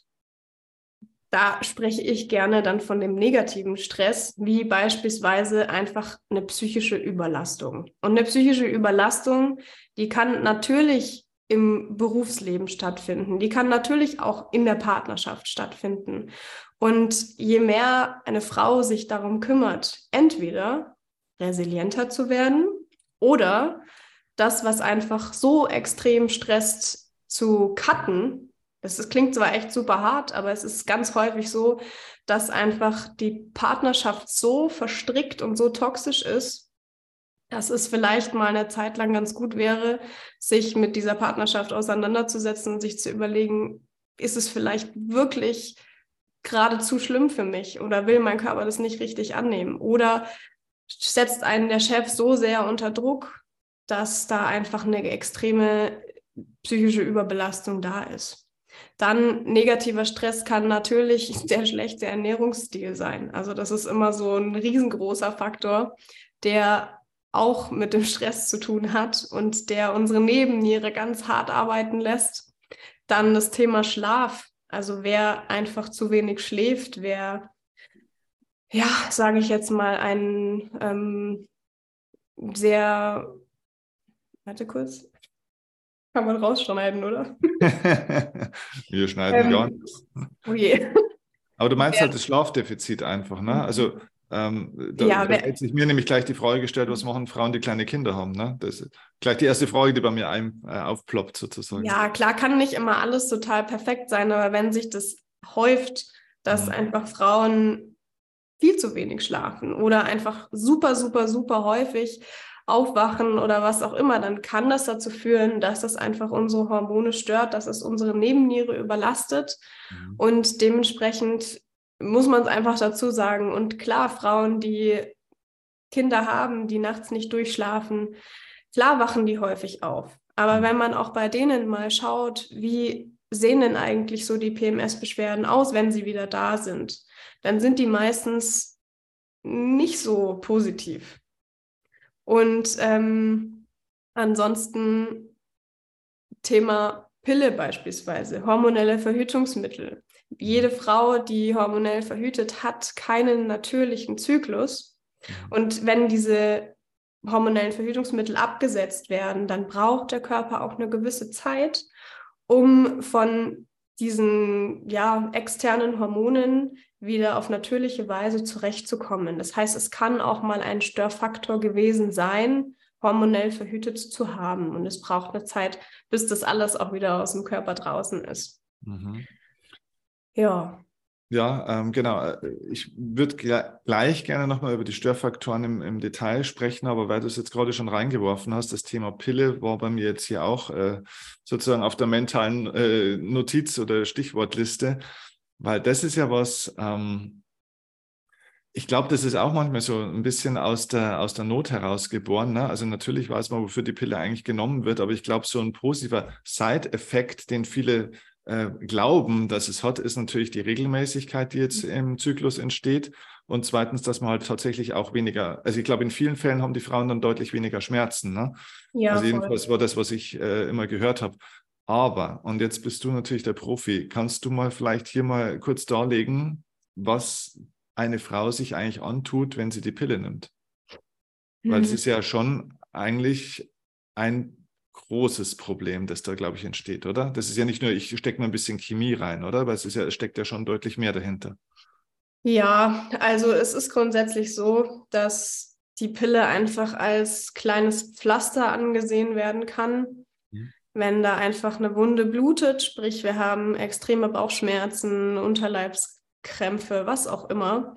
da spreche ich gerne dann von dem negativen Stress, wie beispielsweise einfach eine psychische Überlastung. Und eine psychische Überlastung, die kann natürlich im Berufsleben stattfinden, die kann natürlich auch in der Partnerschaft stattfinden. Und je mehr eine Frau sich darum kümmert, entweder resilienter zu werden oder das, was einfach so extrem stresst, zu cutten, es klingt zwar echt super hart, aber es ist ganz häufig so, dass einfach die Partnerschaft so verstrickt und so toxisch ist, dass es vielleicht mal eine Zeit lang ganz gut wäre, sich mit dieser Partnerschaft auseinanderzusetzen und sich zu überlegen, ist es vielleicht wirklich gerade zu schlimm für mich oder will mein Körper das nicht richtig annehmen oder setzt einen der Chef so sehr unter Druck, dass da einfach eine extreme psychische Überbelastung da ist. Dann negativer Stress kann natürlich der schlechte Ernährungsstil sein. Also das ist immer so ein riesengroßer Faktor, der auch mit dem Stress zu tun hat und der unsere Nebenniere ganz hart arbeiten lässt. Dann das Thema Schlaf. Also wer einfach zu wenig schläft, wer, ja, sage ich jetzt mal, einen ähm, sehr, warte kurz, kann man rausschneiden, oder? Wir schneiden ähm, gar nichts. Oh je. Aber du meinst ja. halt das Schlafdefizit einfach, ne? Also ähm, da, ja, da hat sich mir nämlich gleich die Frage gestellt, was machen Frauen, die kleine Kinder haben? Ne? Das ist gleich die erste Frage, die bei mir ein, äh, aufploppt, sozusagen. Ja, klar, kann nicht immer alles total perfekt sein, aber wenn sich das häuft, dass mhm. einfach Frauen viel zu wenig schlafen oder einfach super, super, super häufig aufwachen oder was auch immer, dann kann das dazu führen, dass es einfach unsere Hormone stört, dass es unsere Nebenniere überlastet. Mhm. Und dementsprechend muss man es einfach dazu sagen. Und klar, Frauen, die Kinder haben, die nachts nicht durchschlafen, klar wachen die häufig auf. Aber mhm. wenn man auch bei denen mal schaut, wie sehen denn eigentlich so die PMS-Beschwerden aus, wenn sie wieder da sind, dann sind die meistens nicht so positiv. Und ähm, ansonsten Thema Pille beispielsweise, hormonelle Verhütungsmittel. Jede Frau, die hormonell verhütet, hat keinen natürlichen Zyklus. Mhm. Und wenn diese hormonellen Verhütungsmittel abgesetzt werden, dann braucht der Körper auch eine gewisse Zeit, um von diesen ja, externen Hormonen wieder auf natürliche Weise zurechtzukommen. Das heißt, es kann auch mal ein Störfaktor gewesen sein, hormonell verhütet zu haben. Und es braucht eine Zeit, bis das alles auch wieder aus dem Körper draußen ist. Mhm. Ja. Ja, ähm, genau. Ich würde gleich gerne nochmal über die Störfaktoren im, im, Detail sprechen, aber weil du es jetzt gerade schon reingeworfen hast, das Thema Pille war bei mir jetzt hier auch äh, sozusagen auf der mentalen äh, Notiz oder Stichwortliste. Weil das ist ja was, ähm, ich glaube, das ist auch manchmal so ein bisschen aus der, aus der Not heraus geboren. Ne? Also natürlich weiß man, wofür die Pille eigentlich genommen wird, aber ich glaube, so ein positiver Side-Effekt, den viele äh, glauben, dass es hat, ist natürlich die Regelmäßigkeit, die jetzt im Zyklus entsteht. Und zweitens, dass man halt tatsächlich auch weniger, also ich glaube, in vielen Fällen haben die Frauen dann deutlich weniger Schmerzen. Ne? Ja, also jedenfalls voll. war das, was ich äh, immer gehört habe. Aber, und jetzt bist du natürlich der Profi, kannst du mal vielleicht hier mal kurz darlegen, was eine Frau sich eigentlich antut, wenn sie die Pille nimmt. Weil es mhm. ist ja schon eigentlich ein großes Problem, das da, glaube ich, entsteht, oder? Das ist ja nicht nur, ich stecke mal ein bisschen Chemie rein, oder? Aber es, ist ja, es steckt ja schon deutlich mehr dahinter. Ja, also es ist grundsätzlich so, dass die Pille einfach als kleines Pflaster angesehen werden kann. Wenn da einfach eine Wunde blutet, sprich wir haben extreme Bauchschmerzen, Unterleibskrämpfe, was auch immer,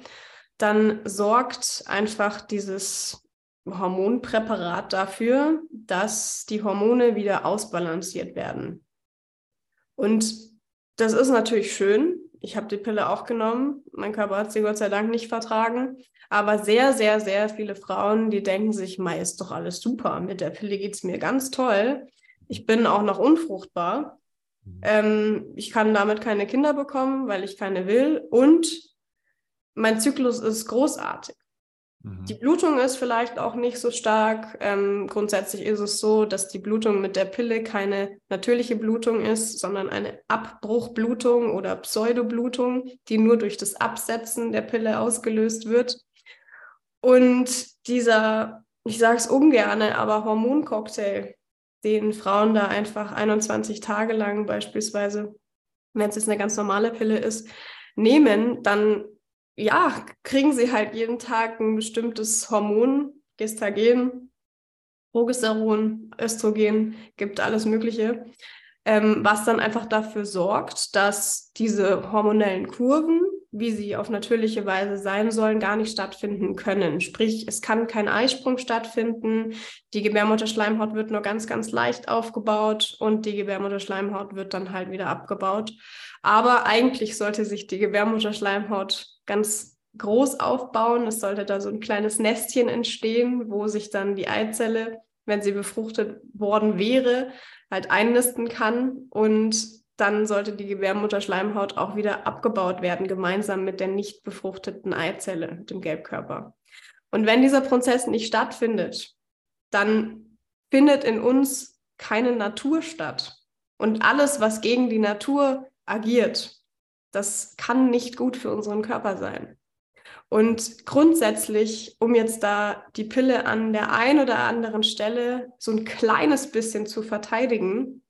dann sorgt einfach dieses Hormonpräparat dafür, dass die Hormone wieder ausbalanciert werden. Und das ist natürlich schön. Ich habe die Pille auch genommen. Mein Körper hat sie Gott sei Dank nicht vertragen. Aber sehr, sehr, sehr viele Frauen, die denken sich, Mai ist doch alles super. Mit der Pille geht es mir ganz toll. Ich bin auch noch unfruchtbar. Mhm. Ähm, ich kann damit keine Kinder bekommen, weil ich keine will. Und mein Zyklus ist großartig. Die mhm. Blutung ist vielleicht auch nicht so stark. Ähm, grundsätzlich ist es so, dass die Blutung mit der Pille keine natürliche Blutung ist, sondern eine Abbruchblutung oder Pseudoblutung, die nur durch das Absetzen der Pille ausgelöst wird. Und dieser, ich sage es ungerne, aber Hormoncocktail, den Frauen da einfach 21 Tage lang beispielsweise, wenn es jetzt eine ganz normale Pille ist, nehmen, dann ja, kriegen sie halt jeden Tag ein bestimmtes Hormon, Gestagen, Progesteron, Östrogen, gibt alles Mögliche, ähm, was dann einfach dafür sorgt, dass diese hormonellen Kurven, wie sie auf natürliche Weise sein sollen, gar nicht stattfinden können. Sprich, es kann kein Eisprung stattfinden, die Gebärmutterschleimhaut wird nur ganz, ganz leicht aufgebaut und die Gebärmutterschleimhaut wird dann halt wieder abgebaut. Aber eigentlich sollte sich die Gebärmutterschleimhaut ganz groß aufbauen. Es sollte da so ein kleines Nestchen entstehen, wo sich dann die Eizelle, wenn sie befruchtet worden wäre, halt einnisten kann. Und dann sollte die Gebärmutterschleimhaut auch wieder abgebaut werden, gemeinsam mit der nicht befruchteten Eizelle, dem Gelbkörper. Und wenn dieser Prozess nicht stattfindet, dann findet in uns keine Natur statt. Und alles, was gegen die Natur agiert, das kann nicht gut für unseren Körper sein. Und grundsätzlich, um jetzt da die Pille an der einen oder anderen Stelle so ein kleines bisschen zu verteidigen,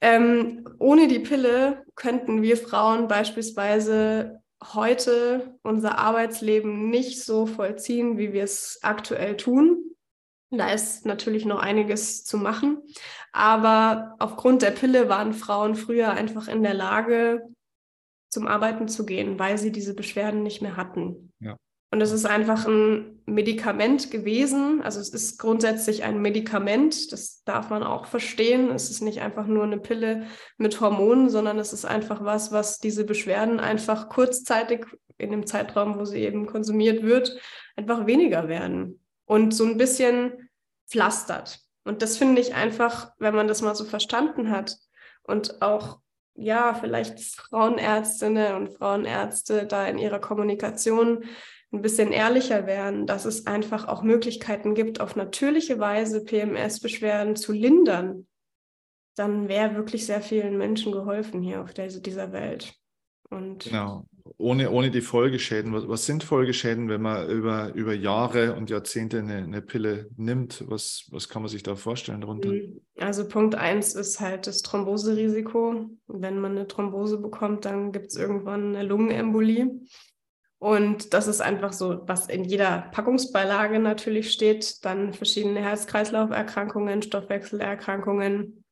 ähm, ohne die Pille könnten wir Frauen beispielsweise heute unser Arbeitsleben nicht so vollziehen, wie wir es aktuell tun. Da ist natürlich noch einiges zu machen. Aber aufgrund der Pille waren Frauen früher einfach in der Lage, zum Arbeiten zu gehen, weil sie diese Beschwerden nicht mehr hatten. Ja. Und es ist einfach ein Medikament gewesen. Also es ist grundsätzlich ein Medikament, das darf man auch verstehen. Es ist nicht einfach nur eine Pille mit Hormonen, sondern es ist einfach was, was diese Beschwerden einfach kurzzeitig in dem Zeitraum, wo sie eben konsumiert wird, einfach weniger werden und so ein bisschen pflastert. Und das finde ich einfach, wenn man das mal so verstanden hat und auch ja, vielleicht Frauenärztinnen und Frauenärzte da in ihrer Kommunikation ein bisschen ehrlicher werden, dass es einfach auch Möglichkeiten gibt, auf natürliche Weise PMS-Beschwerden zu lindern, dann wäre wirklich sehr vielen Menschen geholfen hier auf der, dieser Welt. Und genau ohne, ohne die Folgeschäden. Was, was, sind Folgeschäden, wenn man über, über Jahre und Jahrzehnte eine, eine Pille nimmt? Was, was kann man sich da vorstellen darunter? Mhm. Also Punkt 1 ist halt das Thromboserisiko. Wenn man eine Thrombose bekommt, dann gibt es irgendwann eine Lungenembolie. Und das ist einfach so, was in jeder Packungsbeilage natürlich steht. Dann verschiedene Herz-Kreislauf-Erkrankungen, Stoffwechselerkrankungen.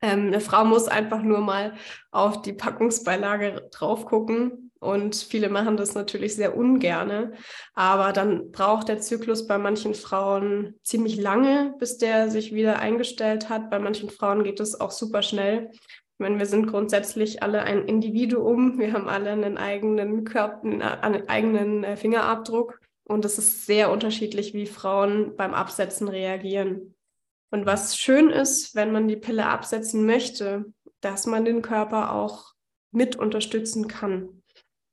Ähm, eine Frau muss einfach nur mal auf die Packungsbeilage drauf gucken und viele machen das natürlich sehr ungerne. Aber dann braucht der Zyklus bei manchen Frauen ziemlich lange, bis der sich wieder eingestellt hat. Bei manchen Frauen geht es auch super schnell. Ich meine, wir sind grundsätzlich alle ein Individuum. Wir haben alle einen eigenen Körper, einen eigenen äh, Fingerabdruck. Und es ist sehr unterschiedlich, wie Frauen beim Absetzen reagieren. Und was schön ist, wenn man die Pille absetzen möchte, dass man den Körper auch mit unterstützen kann. Mhm.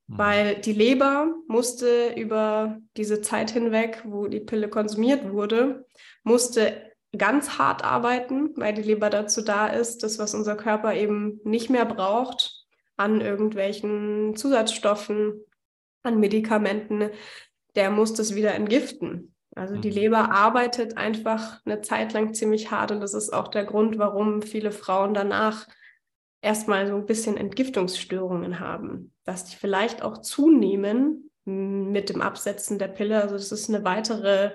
Weil die Leber musste über diese Zeit hinweg, wo die Pille konsumiert wurde, musste ganz hart arbeiten, weil die Leber dazu da ist, das, was unser Körper eben nicht mehr braucht, an irgendwelchen Zusatzstoffen an Medikamenten, der muss das wieder entgiften. Also die mhm. Leber arbeitet einfach eine Zeit lang ziemlich hart und das ist auch der Grund, warum viele Frauen danach erstmal so ein bisschen Entgiftungsstörungen haben, dass die vielleicht auch zunehmen mit dem Absetzen der Pille. Also das ist eine weitere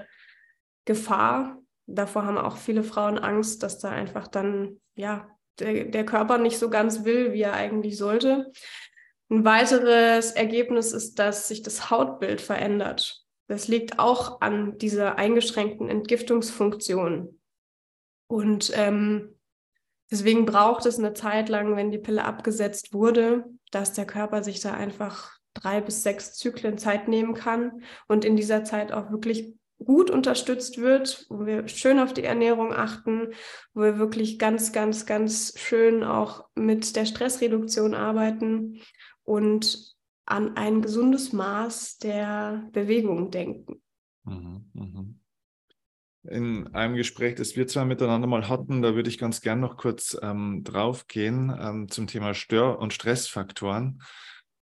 Gefahr. Davor haben auch viele Frauen Angst, dass da einfach dann ja der, der Körper nicht so ganz will, wie er eigentlich sollte. Ein weiteres Ergebnis ist, dass sich das Hautbild verändert. Das liegt auch an dieser eingeschränkten Entgiftungsfunktion. Und ähm, deswegen braucht es eine Zeit lang, wenn die Pille abgesetzt wurde, dass der Körper sich da einfach drei bis sechs Zyklen Zeit nehmen kann und in dieser Zeit auch wirklich gut unterstützt wird, wo wir schön auf die Ernährung achten, wo wir wirklich ganz, ganz, ganz schön auch mit der Stressreduktion arbeiten und an ein gesundes Maß der Bewegung denken. Mhm, mhm. In einem Gespräch, das wir zwei miteinander mal hatten, da würde ich ganz gern noch kurz ähm, drauf gehen ähm, zum Thema Stör- und Stressfaktoren.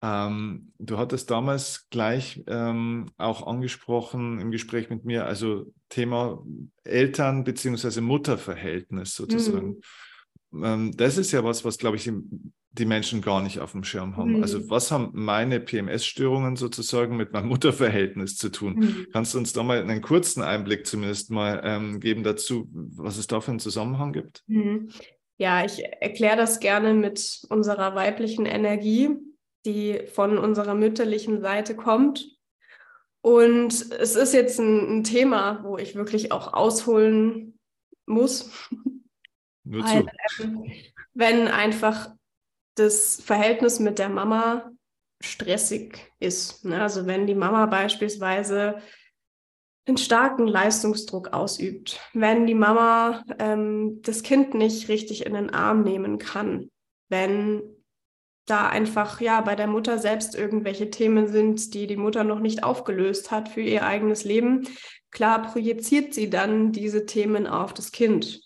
Ähm, du hattest damals gleich ähm, auch angesprochen im Gespräch mit mir, also Thema Eltern- bzw. Mutterverhältnis sozusagen. Mhm. Ähm, das ist ja was, was, glaube ich, die Menschen gar nicht auf dem Schirm haben. Also mhm. Also was haben meine PMS-Störungen sozusagen mit meinem Mutterverhältnis zu tun? Mhm. Kannst du uns da mal einen kurzen Einblick zumindest mal ähm, geben dazu, was es da für einen Zusammenhang gibt? Mhm. Ja, ich erkläre das gerne mit unserer weiblichen Energie die von unserer mütterlichen Seite kommt. Und es ist jetzt ein, ein Thema, wo ich wirklich auch ausholen muss. Nur Weil, ähm, wenn einfach das Verhältnis mit der Mama stressig ist. Ne? Also wenn die Mama beispielsweise einen starken Leistungsdruck ausübt, wenn die Mama ähm, das Kind nicht richtig in den Arm nehmen kann, wenn da einfach ja bei der Mutter selbst irgendwelche Themen sind, die die Mutter noch nicht aufgelöst hat für ihr eigenes Leben. Klar projiziert sie dann diese Themen auf das Kind.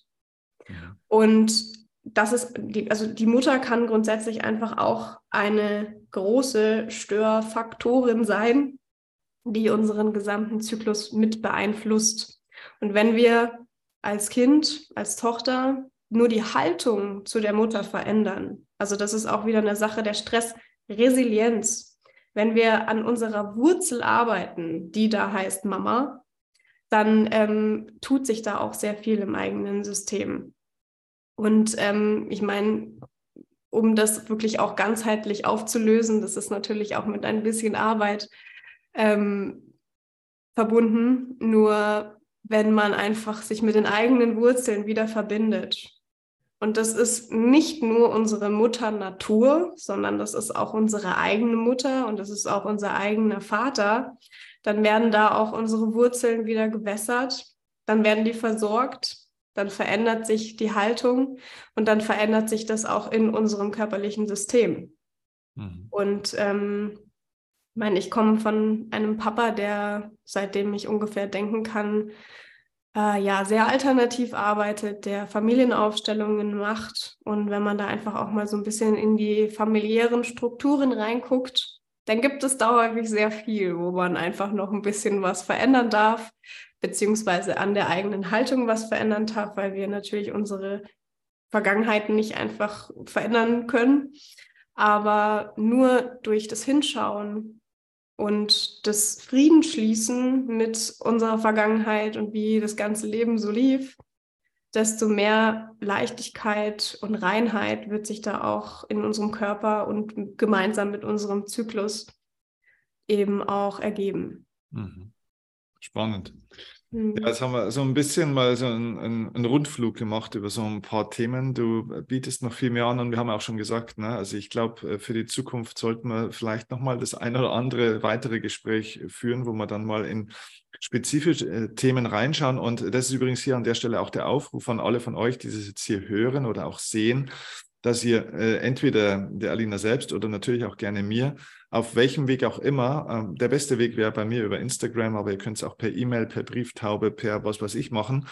Ja. Und das ist die, also die Mutter kann grundsätzlich einfach auch eine große Störfaktorin sein, die unseren gesamten Zyklus mit beeinflusst. Und wenn wir als Kind, als Tochter nur die Haltung zu der Mutter verändern, also das ist auch wieder eine Sache der Stressresilienz. Wenn wir an unserer Wurzel arbeiten, die da heißt Mama, dann ähm, tut sich da auch sehr viel im eigenen System. Und ähm, ich meine, um das wirklich auch ganzheitlich aufzulösen, das ist natürlich auch mit ein bisschen Arbeit ähm, verbunden. Nur wenn man einfach sich mit den eigenen Wurzeln wieder verbindet und das ist nicht nur unsere Mutter Natur, sondern das ist auch unsere eigene Mutter und das ist auch unser eigener Vater. Dann werden da auch unsere Wurzeln wieder gewässert, dann werden die versorgt, dann verändert sich die Haltung und dann verändert sich das auch in unserem körperlichen System. Mhm. Und ähm, ich meine, ich komme von einem Papa, der seitdem ich ungefähr denken kann, äh, ja sehr alternativ arbeitet, der Familienaufstellungen macht. Und wenn man da einfach auch mal so ein bisschen in die familiären Strukturen reinguckt, dann gibt es da häufig sehr viel, wo man einfach noch ein bisschen was verändern darf, beziehungsweise an der eigenen Haltung was verändern darf, weil wir natürlich unsere Vergangenheiten nicht einfach verändern können. Aber nur durch das Hinschauen und das Friedensschließen mit unserer Vergangenheit und wie das ganze Leben so lief, desto mehr Leichtigkeit und Reinheit wird sich da auch in unserem Körper und gemeinsam mit unserem Zyklus eben auch ergeben. Mhm. Spannend. Ja, mhm. jetzt haben wir so ein bisschen mal so einen, einen, Rundflug gemacht über so ein paar Themen. Du bietest noch viel mehr an und wir haben auch schon gesagt, ne, also ich glaube, äh, für die Zukunft sollten wir vielleicht nochmal das ein oder andere weitere Gespräch führen, wo wir dann mal in spezifische äh, Themen reinschauen. Und das ist übrigens hier an der Stelle auch der Aufruf an alle von euch, die das jetzt hier hören oder auch sehen dass ihr äh, entweder der Alina selbst oder natürlich auch gerne mir, auf welchem Weg auch immer, äh, der beste Weg wäre bei mir über Instagram, aber ihr könnt es auch per E-Mail, per Brieftaube, per was weiß ich machen,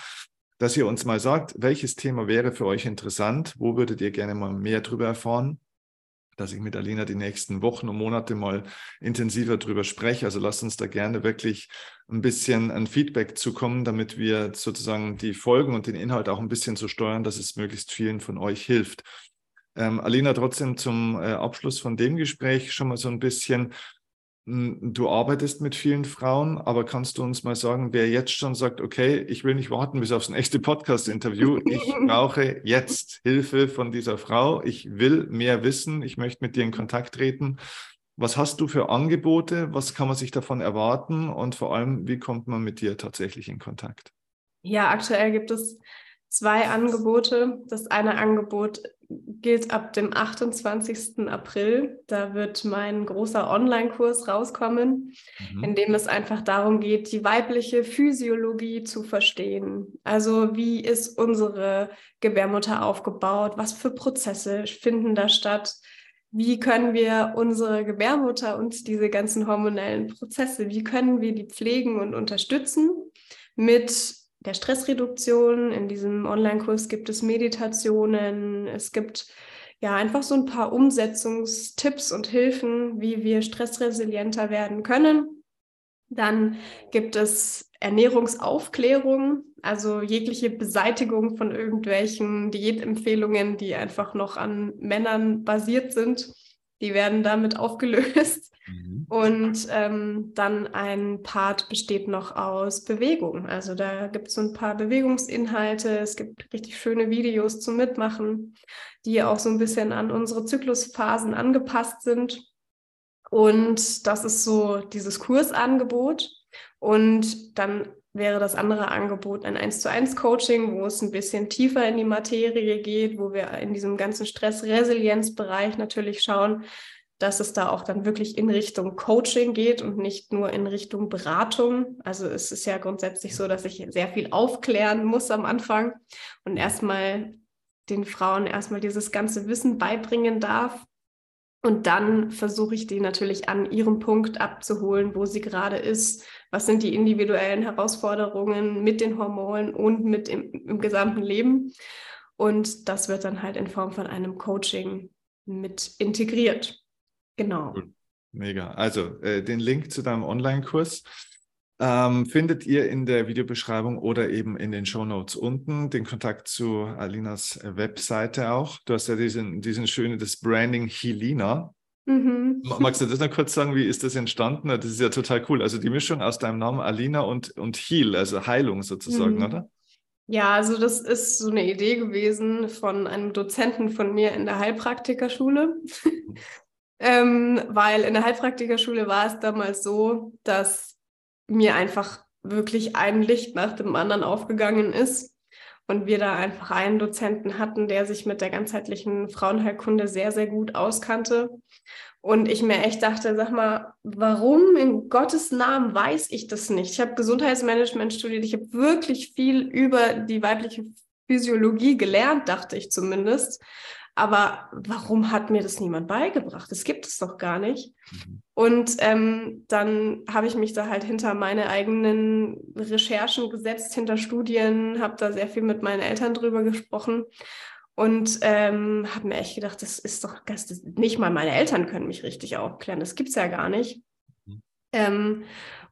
dass ihr uns mal sagt, welches Thema wäre für euch interessant, wo würdet ihr gerne mal mehr darüber erfahren. dass ich mit Alina die nächsten Wochen und Monate mal intensiver drüber spreche. Also lasst uns da gerne wirklich ein bisschen ein Feedback zukommen, damit wir sozusagen die Folgen und den Inhalt auch ein bisschen so steuern, dass es möglichst vielen von euch hilft. Ähm, Alina, trotzdem zum äh, Abschluss von dem Gespräch schon mal so ein bisschen, hm, Du arbeitest mit vielen Frauen, aber kannst du uns mal sagen, wer jetzt schon sagt, okay, ich will nicht warten bis aufs nächste Podcast-Interview, ich brauche jetzt Hilfe von dieser Frau, ich will mehr wissen, ich möchte mit dir in Kontakt treten. Was hast du für Angebote? Was kann man sich davon erwarten? Und vor allem, wie kommt man mit dir tatsächlich in Kontakt? Ja, aktuell gibt es zwei Angebote. Das eine Angebot gilt ab dem 28. April. Da wird mein großer Online-Kurs rauskommen, mhm. in dem es einfach darum geht, die weibliche Physiologie zu verstehen. Also wie ist unsere Gebärmutter aufgebaut? Was für Prozesse finden da statt? Wie können wir unsere Gebärmutter und diese ganzen hormonellen Prozesse, wie können wir die pflegen und unterstützen mit der Stressreduktion. In diesem Online-Kurs gibt es Meditationen, es gibt ja einfach so ein paar Umsetzungstipps und Hilfen, wie wir stressresilienter werden können. Dann gibt es Ernährungsaufklärung, also jegliche Beseitigung von irgendwelchen Diätempfehlungen, die einfach noch an Männern basiert sind. Die werden damit aufgelöst. Mhm. Und ähm, dann ein Part besteht noch aus Bewegung. Also da gibt es so ein paar Bewegungsinhalte. Es gibt richtig schöne Videos zum Mitmachen, die auch so ein bisschen an unsere Zyklusphasen angepasst sind. Und das ist so dieses Kursangebot. Und dann wäre das andere Angebot ein 1 zu 1 Coaching, wo es ein bisschen tiefer in die Materie geht, wo wir in diesem ganzen Stress-Resilienz-Bereich natürlich schauen, dass es da auch dann wirklich in Richtung Coaching geht und nicht nur in Richtung Beratung. Also es ist ja grundsätzlich so, dass ich sehr viel aufklären muss am Anfang und erstmal den Frauen erstmal dieses ganze Wissen beibringen darf. Und dann versuche ich die natürlich an ihrem Punkt abzuholen, wo sie gerade ist. Was sind die individuellen Herausforderungen mit den Hormonen und mit im, im gesamten Leben? Und das wird dann halt in Form von einem Coaching mit integriert. Genau. Cool. Mega. Also äh, den Link zu deinem Online-Kurs ähm, findet ihr in der Videobeschreibung oder eben in den Show Notes unten. Den Kontakt zu Alinas Webseite auch. Du hast ja diesen, diesen schönen, das Branding Helina. Mhm. Magst du das noch kurz sagen, wie ist das entstanden? Das ist ja total cool. Also die Mischung aus deinem Namen Alina und, und Heal, also Heilung sozusagen, mhm. oder? Ja, also das ist so eine Idee gewesen von einem Dozenten von mir in der Heilpraktikerschule. ähm, weil in der Heilpraktikerschule war es damals so, dass mir einfach wirklich ein Licht nach dem anderen aufgegangen ist und wir da einfach einen Dozenten hatten, der sich mit der ganzheitlichen Frauenheilkunde sehr, sehr gut auskannte. Und ich mir echt dachte, sag mal, warum in Gottes Namen weiß ich das nicht? Ich habe Gesundheitsmanagement studiert, ich habe wirklich viel über die weibliche Physiologie gelernt, dachte ich zumindest. Aber warum hat mir das niemand beigebracht? Das gibt es doch gar nicht. Mhm. Und ähm, dann habe ich mich da halt hinter meine eigenen Recherchen gesetzt, hinter Studien, habe da sehr viel mit meinen Eltern drüber gesprochen und ähm, habe mir echt gedacht, das ist doch, das, das, nicht mal meine Eltern können mich richtig aufklären. Das gibt es ja gar nicht. Mhm. Ähm,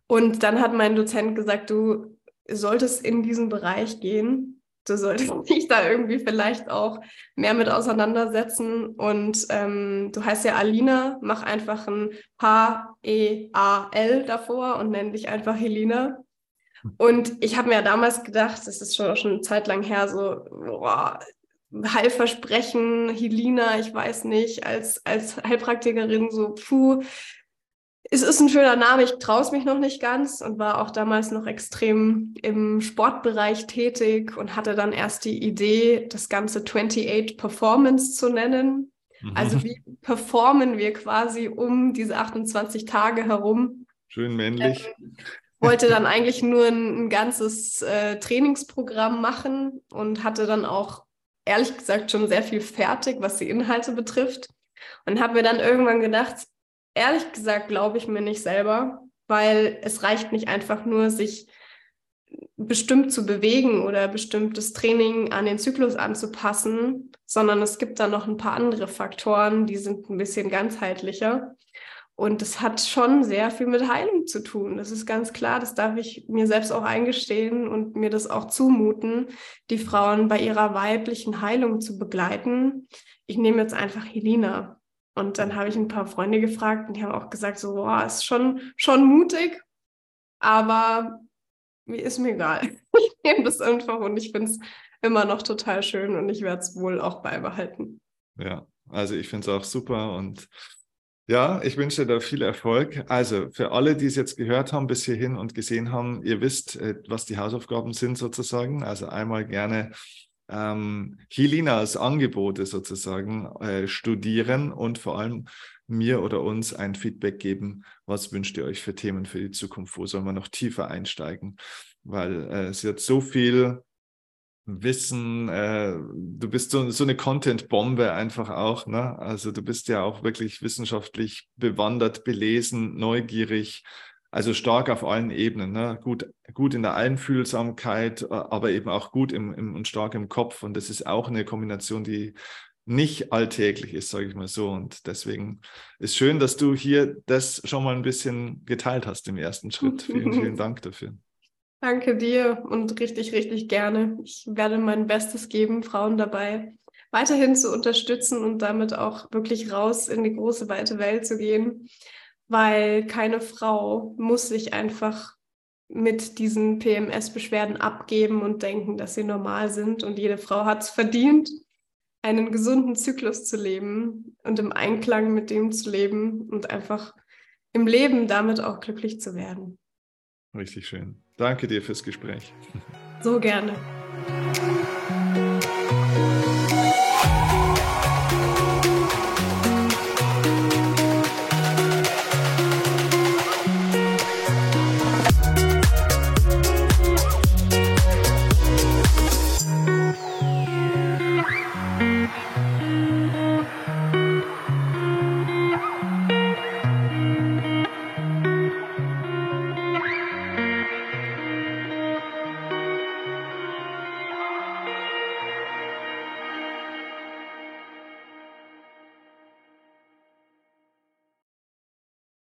und dann hat mein Dozent gesagt, du solltest in diesen Bereich gehen du solltest dich da irgendwie vielleicht auch mehr mit auseinandersetzen. Und ähm, du heißt ja Alina, mach einfach ein H-E-A-L davor und nenn dich einfach Helina. Und ich habe mir ja damals gedacht, das ist schon, schon eine Zeit lang her, so, boah, Heilversprechen, Helina, ich weiß nicht, als, als Heilpraktikerin so, puh, es ist ein schöner Name, ich traue es mich noch nicht ganz und war auch damals noch extrem im Sportbereich tätig und hatte dann erst die Idee, das Ganze 28 Performance zu nennen. Mhm. Also wie performen wir quasi um diese 28 Tage herum? Schön männlich. Ähm, wollte dann eigentlich nur ein, ein ganzes äh, Trainingsprogramm machen und hatte dann auch ehrlich gesagt schon sehr viel fertig, was die Inhalte betrifft. Und habe mir dann irgendwann gedacht, ehrlich gesagt glaube ich mir nicht selber, weil es reicht nicht einfach nur, sich bestimmt zu bewegen oder bestimmtes Training an den Zyklus anzupassen, sondern es gibt da noch ein paar andere Faktoren, die sind ein bisschen ganzheitlicher. Und es hat schon sehr viel mit Heilung zu tun. Das ist ganz klar. Das darf ich mir selbst auch eingestehen und mir das auch zumuten, die Frauen bei ihrer weiblichen Heilung zu begleiten. Ich nehme jetzt einfach Helena. Und dann habe ich ein paar Freunde gefragt und die haben auch gesagt, so, boah, ist schon, schon mutig, aber mir ist mir egal. Ich nehme das einfach und ich finde es immer noch total schön und ich werde es wohl auch beibehalten. Ja, also ich finde es auch super und ja, ich wünsche dir da viel Erfolg. Also für alle, die es jetzt gehört haben bis hierhin und gesehen haben, ihr wisst, äh, was die Hausaufgaben sind sozusagen. Also einmal gerne ähm, Helinas Angebote sozusagen äh, studieren und vor allem mir oder uns ein Feedback geben, was wünscht ihr euch für Themen für die Zukunft, wo soll man noch tiefer einsteigen, weil äh, es wird so viel Wissen, äh, du bist so, so eine Content-Bombe einfach auch, ne? Also du bist ja auch wirklich wissenschaftlich bewandert, belesen, neugierig, also stark auf allen Ebenen, ne? gut, gut in der Einfühlsamkeit, aber eben auch gut im, im, und stark im Kopf. Und das ist auch eine Kombination, die nicht alltäglich ist, sage ich mal so. Und deswegen ist schön, dass du hier das schon mal ein bisschen geteilt hast im ersten Schritt. Vielen, vielen Dank dafür. Danke dir und richtig, richtig gerne. Ich werde mein Bestes geben, Frauen dabei weiterhin zu unterstützen und damit auch wirklich raus in die große, weite Welt zu gehen, weil keine Frau muss sich einfach mit diesen PMS-Beschwerden abgeben und denken, dass sie normal sind. Und jede Frau hat es verdient, einen gesunden Zyklus zu leben und im Einklang mit dem zu leben und einfach im Leben damit auch glücklich zu werden. Richtig schön. Danke dir fürs Gespräch. So gerne.